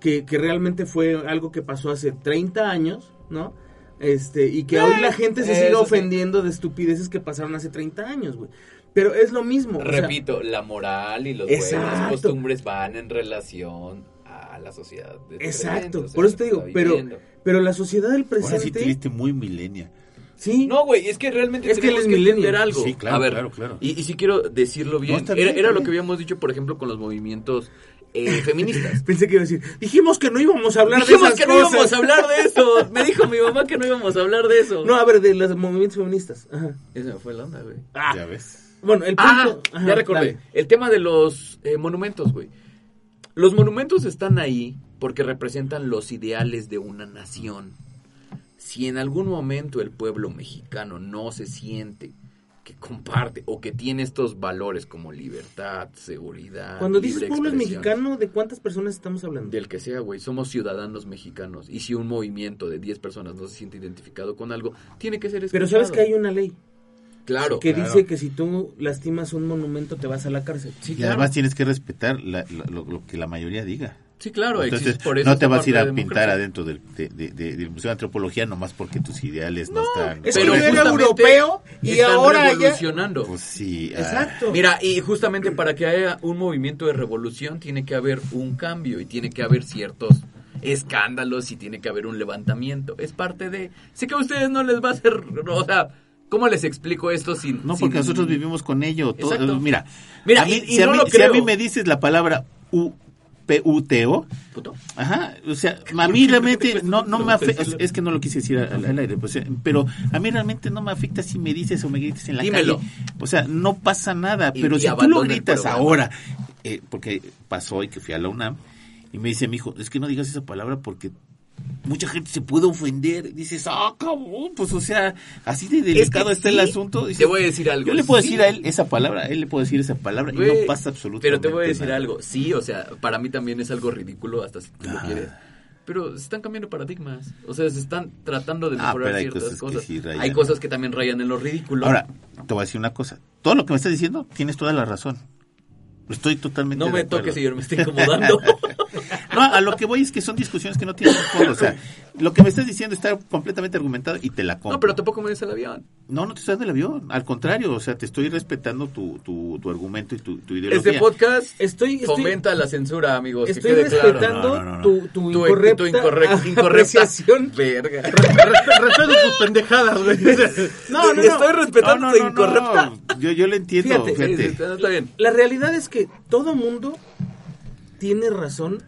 que, que realmente fue algo que pasó hace 30 años, ¿no? Este, y que hoy la gente se siga sí. ofendiendo de estupideces que pasaron hace 30 años, güey. Pero es lo mismo. o sea, repito, la moral y los buenas costumbres van en relación a la sociedad. de exacto. creyentes, o sea, Por eso te digo, pero, pero la sociedad del Ahora sí te presente... viste muy milenia. Sí, No, güey, es que realmente Es que tenemos que, entender algo. Sí, claro, a ver, claro, claro. Y, y si quiero decirlo bien, No, era, lo que habíamos dicho, por ejemplo, con los movimientos eh, feministas. Pensé que iba a decir, dijimos que no íbamos a hablar Dijimos de esas que no cosas. íbamos a hablar de eso. Me dijo mi mamá que no íbamos a hablar de eso. No, a ver, de los movimientos feministas. Ajá. Esa me fue la onda, güey. Ah, Ya ves. bueno, el Ah, punto... ajá, ya recordé. dale. El tema de los eh, monumentos, güey. Los monumentos están ahí porque representan los ideales de una nación. Si en algún momento el pueblo mexicano no se siente que comparte o que tiene estos valores como libertad, seguridad, Cuando dices pueblo mexicano, ¿de cuántas personas estamos hablando? Del que sea, güey. Somos ciudadanos mexicanos. Y si un movimiento de 10 personas no se siente identificado con algo, tiene que ser escuchado. Pero sabes que hay una ley Claro. que claro. dice que si tú lastimas un monumento te vas a la cárcel. Sí, Y claro. además tienes que respetar la- la- lo, lo que la mayoría diga. Sí, claro. Entonces, existe por eso no te vas a ir a de pintar adentro del, de, de- de- del Museo de Antropología nomás porque tus ideales no, están. es Pero europeo y están ahora ya- revolucionando. Pues sí. ah, Exacto. Mira, y justamente para que haya un movimiento de revolución tiene que haber un cambio y tiene que haber ciertos escándalos y tiene que haber un levantamiento. Es parte de... Sé que a ustedes no les va a hacer... O sea, ¿cómo les explico esto sin... No, sin- porque nosotros vivimos con ello. todo- mira, Mira, a mí, y- y si, a no mí, lo si a mí me dices la palabra U, Puto. Ajá, o sea, a mí realmente no, no me afecta, es que no lo quise decir al, al aire, pues, eh, pero a mí realmente no me afecta si me dices o me grites en la Dímelo. calle. O sea, no pasa nada, Y- pero y si tú lo gritas ahora, eh, porque pasó hoy que fui a la UNAM y me dice mi hijo, es que no digas esa palabra porque mucha gente se puede ofender. Dices, ah, cabrón, pues o sea, así de delicado está el asunto. Dices, te voy a decir algo, Yo le puedo sí. decir a él esa palabra, a él le puedo decir esa palabra y no pasa absolutamente Pero te voy a decir nada. algo. Sí, o sea, para mí también es algo ridículo hasta si tú lo Ah. quieres. Pero se están cambiando paradigmas. O sea, se están tratando de Ah, mejorar ciertas cosas cosas. sí rayan. hay cosas que también rayan en lo ridículo. Ahora, te voy a decir una cosa. Todo lo que me estás diciendo, tienes toda la razón. Estoy totalmente no de me acuerdo. toques, señor, me está incomodando. No, a lo que voy es que son discusiones que no tienen fondo. O sea, lo que me estás diciendo está completamente argumentado y te la compro. No, pero tampoco me des el avión. No, no te estás del avión. Al contrario, o sea, te estoy respetando tu, tu, tu argumento y tu, tu ideología. Este podcast Estoy- estoy- fomenta la censura, amigos. Estoy que quede claro. respetando No, no, no, no. tu, tu Tu, incorrecta, tu incorrecta. Verga. Respeto tus pendejadas, güey. No, no, no. Estoy respetando No, no, tu no, no. incorrecta. Yo, yo le entiendo, Fíjate, fíjate. Sí, está bien. La realidad es que todo mundo tiene razón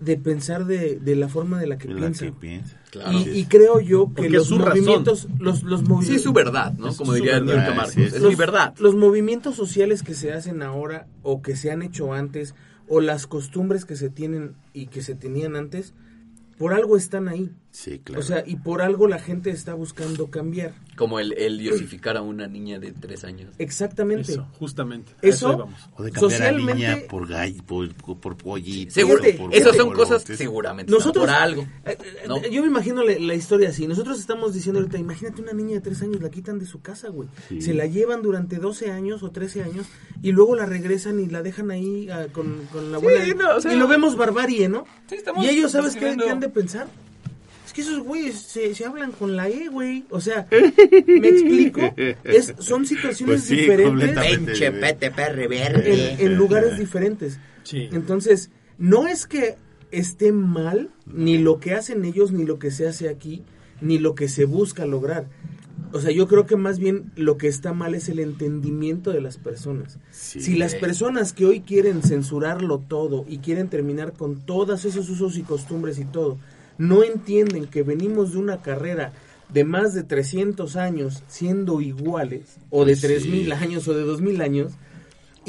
de pensar de, de la forma de la que la piensa. que piensa. Claro. Y, y creo yo que Porque es los movimientos, los, los movi- Sí, es su verdad, ¿no? Como diría verdad, Nico Marcos. sí, Es es- mi verdad. los movimientos sociales que se hacen ahora o que se han hecho antes o las costumbres que se tienen y que se tenían antes, por algo están ahí. Sí, claro. O sea, y por algo la gente está buscando cambiar. Como el, el diosificar a una niña de tres años. Exactamente. Eso, justamente. A Eso- vamos. o de cambiar a socialmente- niña por gallo, por, por, por pollito. Seguro. Por Esas son cosas seguramente. Nosotros, por algo. eh, eh, ¿no? Yo me imagino la, la historia así. Nosotros estamos diciendo ahorita, imagínate una niña de 3 años, la quitan de su casa, güey. Sí. Se la llevan durante 12 años o 13 años y luego la regresan y la dejan ahí ah, con, con la Sí, abuela. no, o sea- y lo vemos barbarie, ¿no? Sí, estamos y ellos, ¿sabes qué, qué han de pensar? Que esos güeyes se, se hablan con la E, güey. O sea, ¿me explico? Es, son situaciones Pues sí, diferentes pete perre en, verde. en lugares diferentes. Sí. Entonces, no es que esté mal ni lo que hacen ellos, ni lo que se hace aquí, ni lo que se busca lograr. O sea, yo creo que más bien lo que está mal es el entendimiento de las personas. Sí. Si las personas que hoy quieren censurarlo todo y quieren terminar con todos esos usos y costumbres y todo, no entienden que venimos de una carrera de más de 300 años siendo iguales, o de Sí. 3000 años o de 2000 años,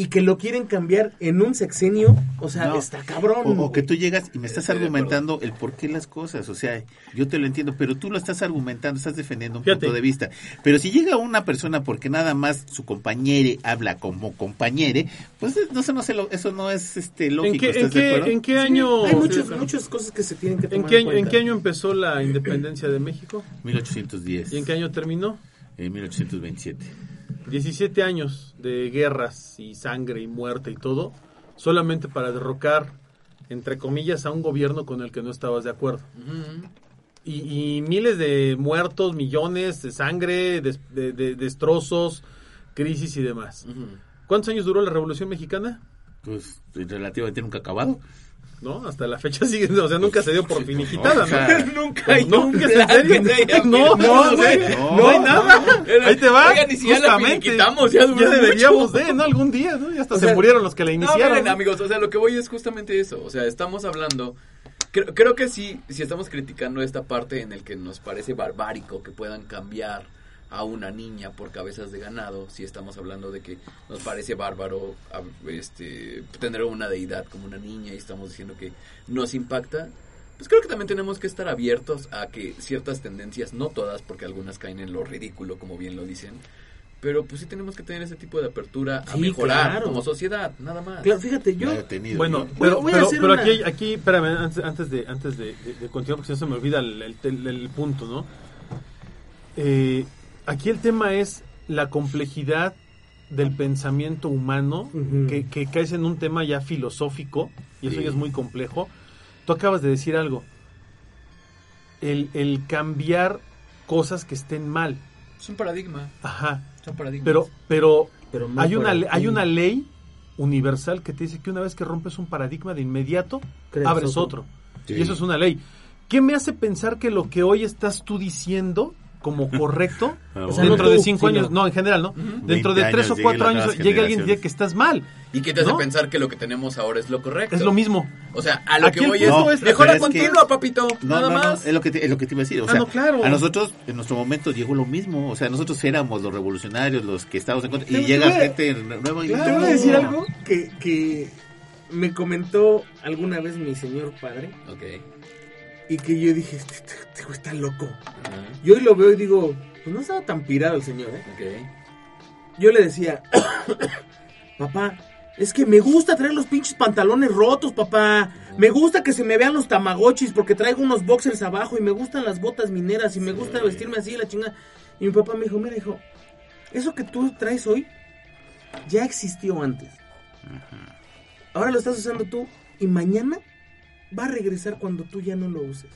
y que lo quieren cambiar en un sexenio, o sea, No. está cabrón. O, o que tú llegas y me estás argumentando el por qué las cosas, o sea, yo te lo entiendo, pero tú lo estás argumentando, estás defendiendo un Fíjate. punto de vista. Pero si llega una persona porque nada más su compañere habla como compañere, pues no, sé, no sé, lo- eso no es este lógico, ¿En qué, en ¿estás de qué, acuerdo? en qué año? Hay muchos, muchas cosas que se tienen que tomar ¿En qué, año, ¿En cuenta. qué año empezó la independencia de México? 1810. ¿Y en qué año terminó? En 1827. 17 años de guerras y sangre y muerte y todo, solamente para derrocar, entre comillas, a un gobierno con el que no estabas de acuerdo. Y, y miles de muertos, millones de sangre, de, de- destrozos, crisis y demás. ¿Cuántos años duró la Revolución Mexicana? Pues relativamente nunca acabado. ¿No? Hasta la fecha sigue, o sea, nunca se dio por finiquitada, ¿no? Nunca hay No, que se haya No, no. No. No hay nada. Ahí te va. Oigan, y si ya la Justamente. finiquitamos, ya duró deberíamos de, ¿no? Algún día, ¿no? Ya hasta O se murieron los que la No, iniciaron. miren, amigos, o sea, lo que voy es justamente eso. O sea, estamos hablando. Creo, creo que sí, si estamos criticando esta parte en el que nos parece barbárico que puedan cambiar a una niña por cabezas de ganado, si estamos hablando de que nos parece bárbaro a- este, tener una deidad como una niña y estamos diciendo que nos impacta, pues creo que también tenemos que estar abiertos a que ciertas tendencias, no todas, porque algunas caen en lo ridículo, como bien lo dicen, pero pues sí tenemos que tener ese tipo de apertura a Sí, mejorar claro. como sociedad, nada más. Claro, fíjate, yo... Tenido, Bueno. Voy- pero, voy a pero, hacer pero una- aquí, aquí, espérame, antes, antes de, antes de, de- de continuar, porque si no se me olvida el, el- el- el punto, ¿no? Eh, aquí el tema es la complejidad del pensamiento humano, que, que caes en un tema ya filosófico, y eso Sí. ya es muy complejo. Tú acabas de decir algo, el, el cambiar cosas que estén mal, Es un paradigma, ajá, son paradigmas. pero, pero Pero hay una, hay una ley universal que te dice que una vez que rompes un paradigma de inmediato, Creas abres otro. otro. Sí. Y eso es una ley. ¿Qué me hace pensar que lo que hoy estás tú diciendo como correcto, Ah, dentro no de cinco años, no, en general, ¿no? Dentro de 20 tres o cuatro años llega alguien y diga que estás mal. ¿Y qué te hace ¿no? pensar que lo que tenemos ahora es lo correcto? Es lo mismo. O sea, a lo Aquí que voy punto es, mejora que- continua, papito, No, nada no, no, más. es lo que te, es lo que te iba a decir. O Ah, sea, no, claro. a nosotros en nuestro momento llegó lo mismo. O sea, nosotros éramos los revolucionarios, los que estábamos en contra. Y llega voy a- gente nueva y Te voy a no. decir algo que, que me comentó alguna vez mi señor padre Ok. Y que yo dije, este, este- este está loco. Ajá, Y hoy lo veo y digo, pues no estaba tan pirado el señor, ¿eh? ok. Yo le decía, papá, es que me gusta traer los pinches pantalones rotos, papá. Me gusta que se me vean los tamagotchis porque traigo unos boxers abajo y me gustan las botas mineras y me gusta vestirme así, la chingada. Y mi papá me dijo, mira, hijo, eso que tú traes hoy ya existió antes. Ahora lo estás usando tú y mañana va a regresar cuando tú ya no lo uses.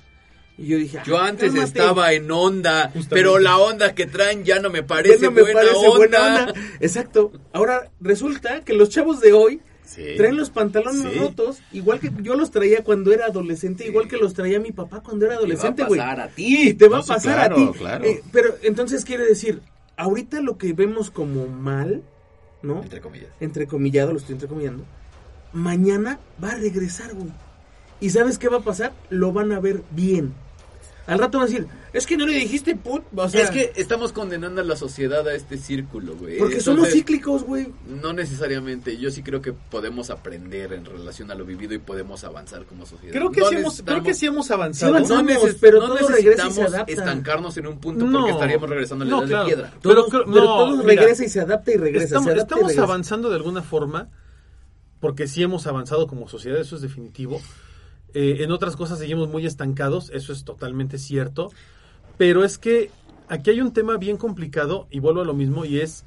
Y yo dije, Yo "Ah, antes cálmate". estaba en onda, Justamente. pero la onda que traen ya no me parece, no me buena, parece onda. buena onda. Exacto. Ahora resulta que los chavos de hoy Sí. traen los pantalones Sí. rotos, igual que yo los traía cuando era adolescente, igual que los traía mi papá cuando era adolescente, Te va a güey. pasar a Y ti. te va No, a sí, pasar claro, a ti. claro. Eh, pero entonces quiere decir, ahorita lo que vemos como mal, ¿no? Entre comillas. Entrecomillado, lo estoy entrecomillando. Mañana va a regresar, güey. ¿Y sabes qué va a pasar? Lo van a ver bien. Al rato van a decir, es que no le dijiste put. O sea, es que estamos condenando a la sociedad a este círculo, güey. Porque somos cíclicos, güey. No necesariamente. Yo sí creo que podemos aprender en relación a lo vivido y podemos avanzar como sociedad. Creo que, No sí hemos, necesitamos- creo que sí hemos Sí avanzado. avanzamos. No, neces- pero no todo regresa y se necesitamos estancarnos en un punto No, porque estaríamos regresando a la no, edad claro. de piedra. Pero pero no, todo mira, regresa y se adapta y regresa. estamos y regresa. avanzando de alguna forma, porque sí hemos avanzado como sociedad, eso es definitivo. Eh, en otras cosas seguimos muy estancados, eso es totalmente cierto. Pero es que aquí hay un tema bien complicado, y vuelvo a lo mismo, y es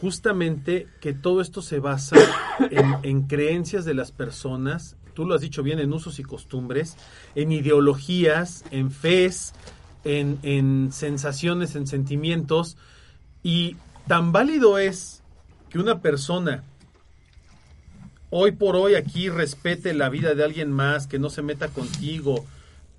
justamente que todo esto se basa en, en creencias de las personas, tú lo has dicho bien, en usos y costumbres, en ideologías, en fes, en, en sensaciones, en sentimientos, y tan válido es que una persona hoy por hoy aquí respete la vida de alguien más, que no se meta contigo,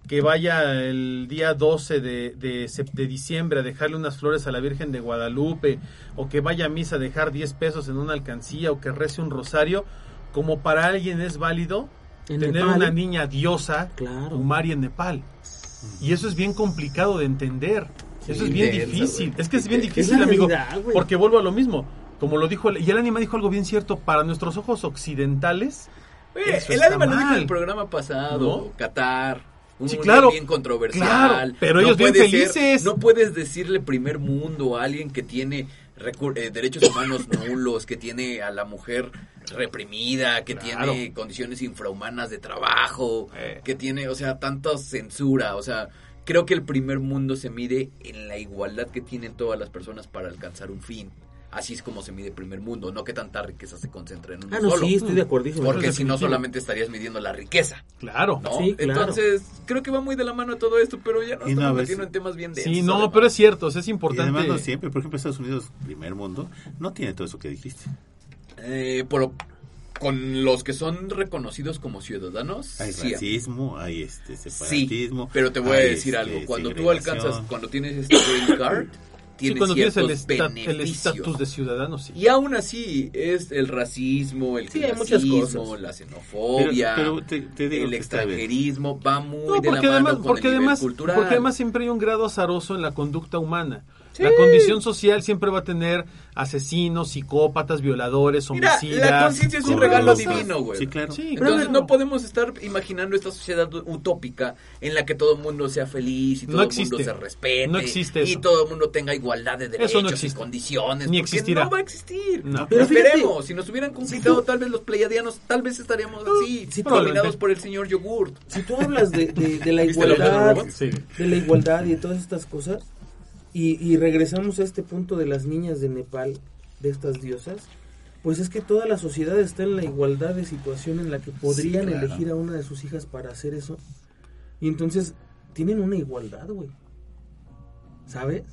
que vaya el día 12 de, de, sep- de diciembre a dejarle unas flores a la Virgen de Guadalupe, o que vaya a misa a dejar 10 pesos en una alcancía, o que rece un rosario, como para alguien es válido En tener Nepal. una niña diosa, Claro. Kumari en Nepal. Y eso es bien complicado de entender. Eso es bien difícil. Es que es bien Es difícil, amigo. Porque vuelvo a lo mismo. Como lo dijo, y el anima dijo algo bien cierto, para nuestros ojos occidentales, el ánima lo dijo en el programa pasado, ¿No? Qatar. Un Sí, claro. bien controversial. Claro, pero ellos bien puede ser- felices. no puedes decirle primer mundo a alguien que tiene eh, derechos humanos nulos, que tiene a la mujer reprimida, que Claro. tiene condiciones infrahumanas de trabajo, Eh. que tiene, o sea, tanta censura, o sea, creo que el primer mundo se mide en la igualdad que tienen todas las personas para alcanzar un fin. Así es como se mide el primer mundo, no que tanta riqueza se concentre en uno Ah, no, solo. sí, estoy de acuerdísimo. Porque si no solamente estarías midiendo la riqueza, claro. ¿no? Sí, claro. Entonces, creo que va muy de la mano todo esto, pero ya no estamos metiendo en temas bien densos. Sí, no, además. pero es cierto, o sea, es Y importante. además no siempre, por ejemplo, Estados Unidos, primer mundo, no tiene todo eso que dijiste. Eh, por- con los que son reconocidos como ciudadanos, Hay sí, racismo, hay este Sí, separatismo. pero te voy a decir este, algo. Cuando tú alcanzas, cuando tienes este green card, Sí, tienes cuando tienes el ciertos esta- el estatus de ciudadano, sí. Y aún así es el racismo, el Sí, hay muchas clasismo, cosas. la xenofobia, Pero- pero te- te digo el extranjerismo, va muy No, de la mano además, con porque el nivel además, cultural. porque además siempre hay un grado azaroso en la conducta humana. La condición social siempre va a tener asesinos, psicópatas, violadores, Mira, homicidas. la conciencia es un regalo divino, güey. Sí, claro. Sí, Entonces claro. no podemos estar imaginando esta sociedad utópica en la que todo el mundo sea feliz y todo No el mundo se respete No existe y todo el mundo tenga igualdad de derechos no y condiciones. Ni existirá. No va a existir. No. Pero fíjate, Esperemos, si nos hubieran conquistado tal vez los pleiadianos, tal vez estaríamos así, sí, dominados por el señor yogurt. Si tú hablas de, de, de la ¿Viste la igualdad, de la igualdad y de todas estas cosas, y, y regresamos a este punto de las niñas de Nepal, de estas diosas, pues es que toda la sociedad está en la igualdad de situación en la que podrían claro. elegir a una de sus hijas para hacer eso. Y entonces tienen una igualdad, güey. ¿Sabes?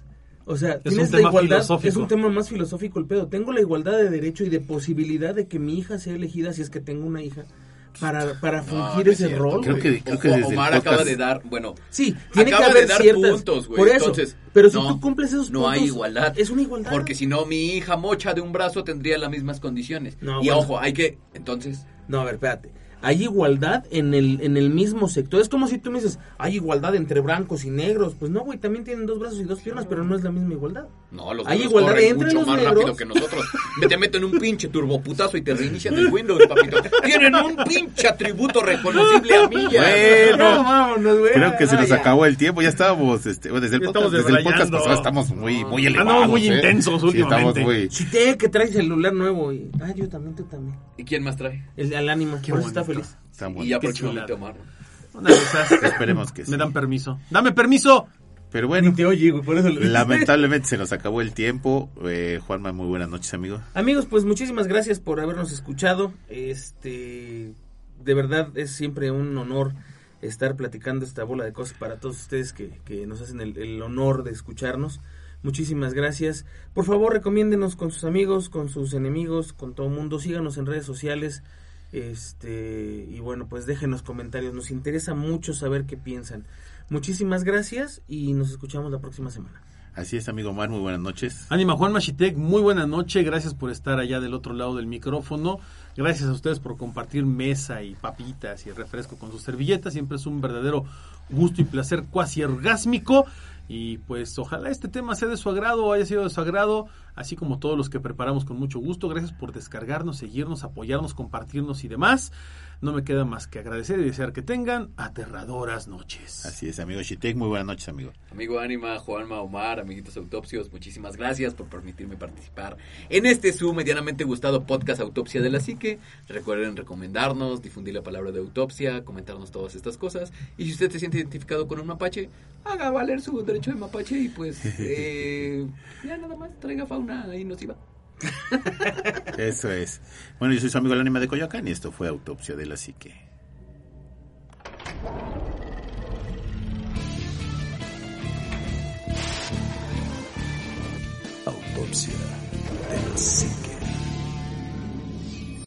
O sea, tienes la igualdad, filosófico. es un tema más filosófico el pedo. Tengo la igualdad de derecho y de posibilidad de que mi hija sea elegida si es que tengo una hija para, para No, fungir no es ese cierto, rol. Creo güey. que- creo que Ojo, desde el Omar acaba podcast- de dar, bueno, Sí, tiene acaba que haber de dar ciertas puntos, güey. Por eso, Entonces, pero si no, tú cumples esos no puntos, hay igualdad. Es una igualdad. Porque si no, mi hija mocha de un brazo tendría las mismas condiciones. No, y bueno. ojo, hay que, entonces, No, a ver, espérate. Hay igualdad en el, en el mismo sector. Es como si tú me dices, hay igualdad entre blancos y negros. Pues no, güey, también tienen dos brazos y dos piernas, pero no es la misma igualdad. no, los Hay igualdad corren entre mucho los más negros. rápido que nosotros. Me te meto en un pinche turboputazo y te reinician el Windows, papito. Tienen un pinche atributo reconocible a mí ya. Bueno, vámonos, güey. Creo que se nos acabó el tiempo, ya estábamos, este, bueno, desde el podcast, estamos desde el podcast pasado estamos muy, muy Andamos elevados. muy ¿eh? intensos Sí, últimamente. estamos muy... Chite, que trae celular nuevo. Y... Ah, yo también, tú también. ¿Y quién más trae? El, al ánima, Qué eso está feliz. Están Y buenos. ya próximamente. Omar. Una de esas. Esperemos que sí. Me dan permiso. ¡Dame permiso! Pero bueno, te oye, güey, por eso lo lamentablemente se nos acabó el tiempo. Eh, Juanma, muy buenas noches, amigo. Amigos, pues muchísimas gracias por habernos escuchado. Este, de verdad es siempre un honor estar platicando esta bola de cosas para todos ustedes que, que nos hacen el, el honor de escucharnos. Muchísimas gracias. Por favor, recomiéndenos con sus amigos, con sus enemigos, con todo el mundo. Síganos en redes sociales. Este, y bueno, pues déjenos comentarios. Nos interesa mucho saber qué piensan. Muchísimas gracias y nos escuchamos la próxima semana. Así es, amigo Omar, muy buenas noches. Ánima Juan Machitec, muy buena noche, gracias por estar allá del otro lado del micrófono, gracias a ustedes por compartir mesa y papitas y refresco con sus servilletas, siempre es un verdadero gusto y placer cuasi orgásmico y pues ojalá este tema sea de su agrado, haya sido de su agrado, así como todos los que preparamos con mucho gusto, gracias por descargarnos, seguirnos, apoyarnos, compartirnos y demás. No me queda más que agradecer y desear que tengan aterradoras noches. Así es, amigo Shitek, muy buenas noches, amigo. Amigo Ánima, Juanma, Omar, amiguitos autopsios, muchísimas gracias por permitirme participar en este su medianamente gustado podcast Autopsia de la Psique. Recuerden recomendarnos, difundir la palabra de autopsia, comentarnos todas estas cosas. Y si usted se siente identificado con un mapache, haga valer su derecho de mapache y pues eh, ya nada más traiga fauna y nos iba. Eso es. Bueno, yo soy su amigo el anima de Coyoacán y esto fue Autopsia de la Psique. Autopsia de la psique.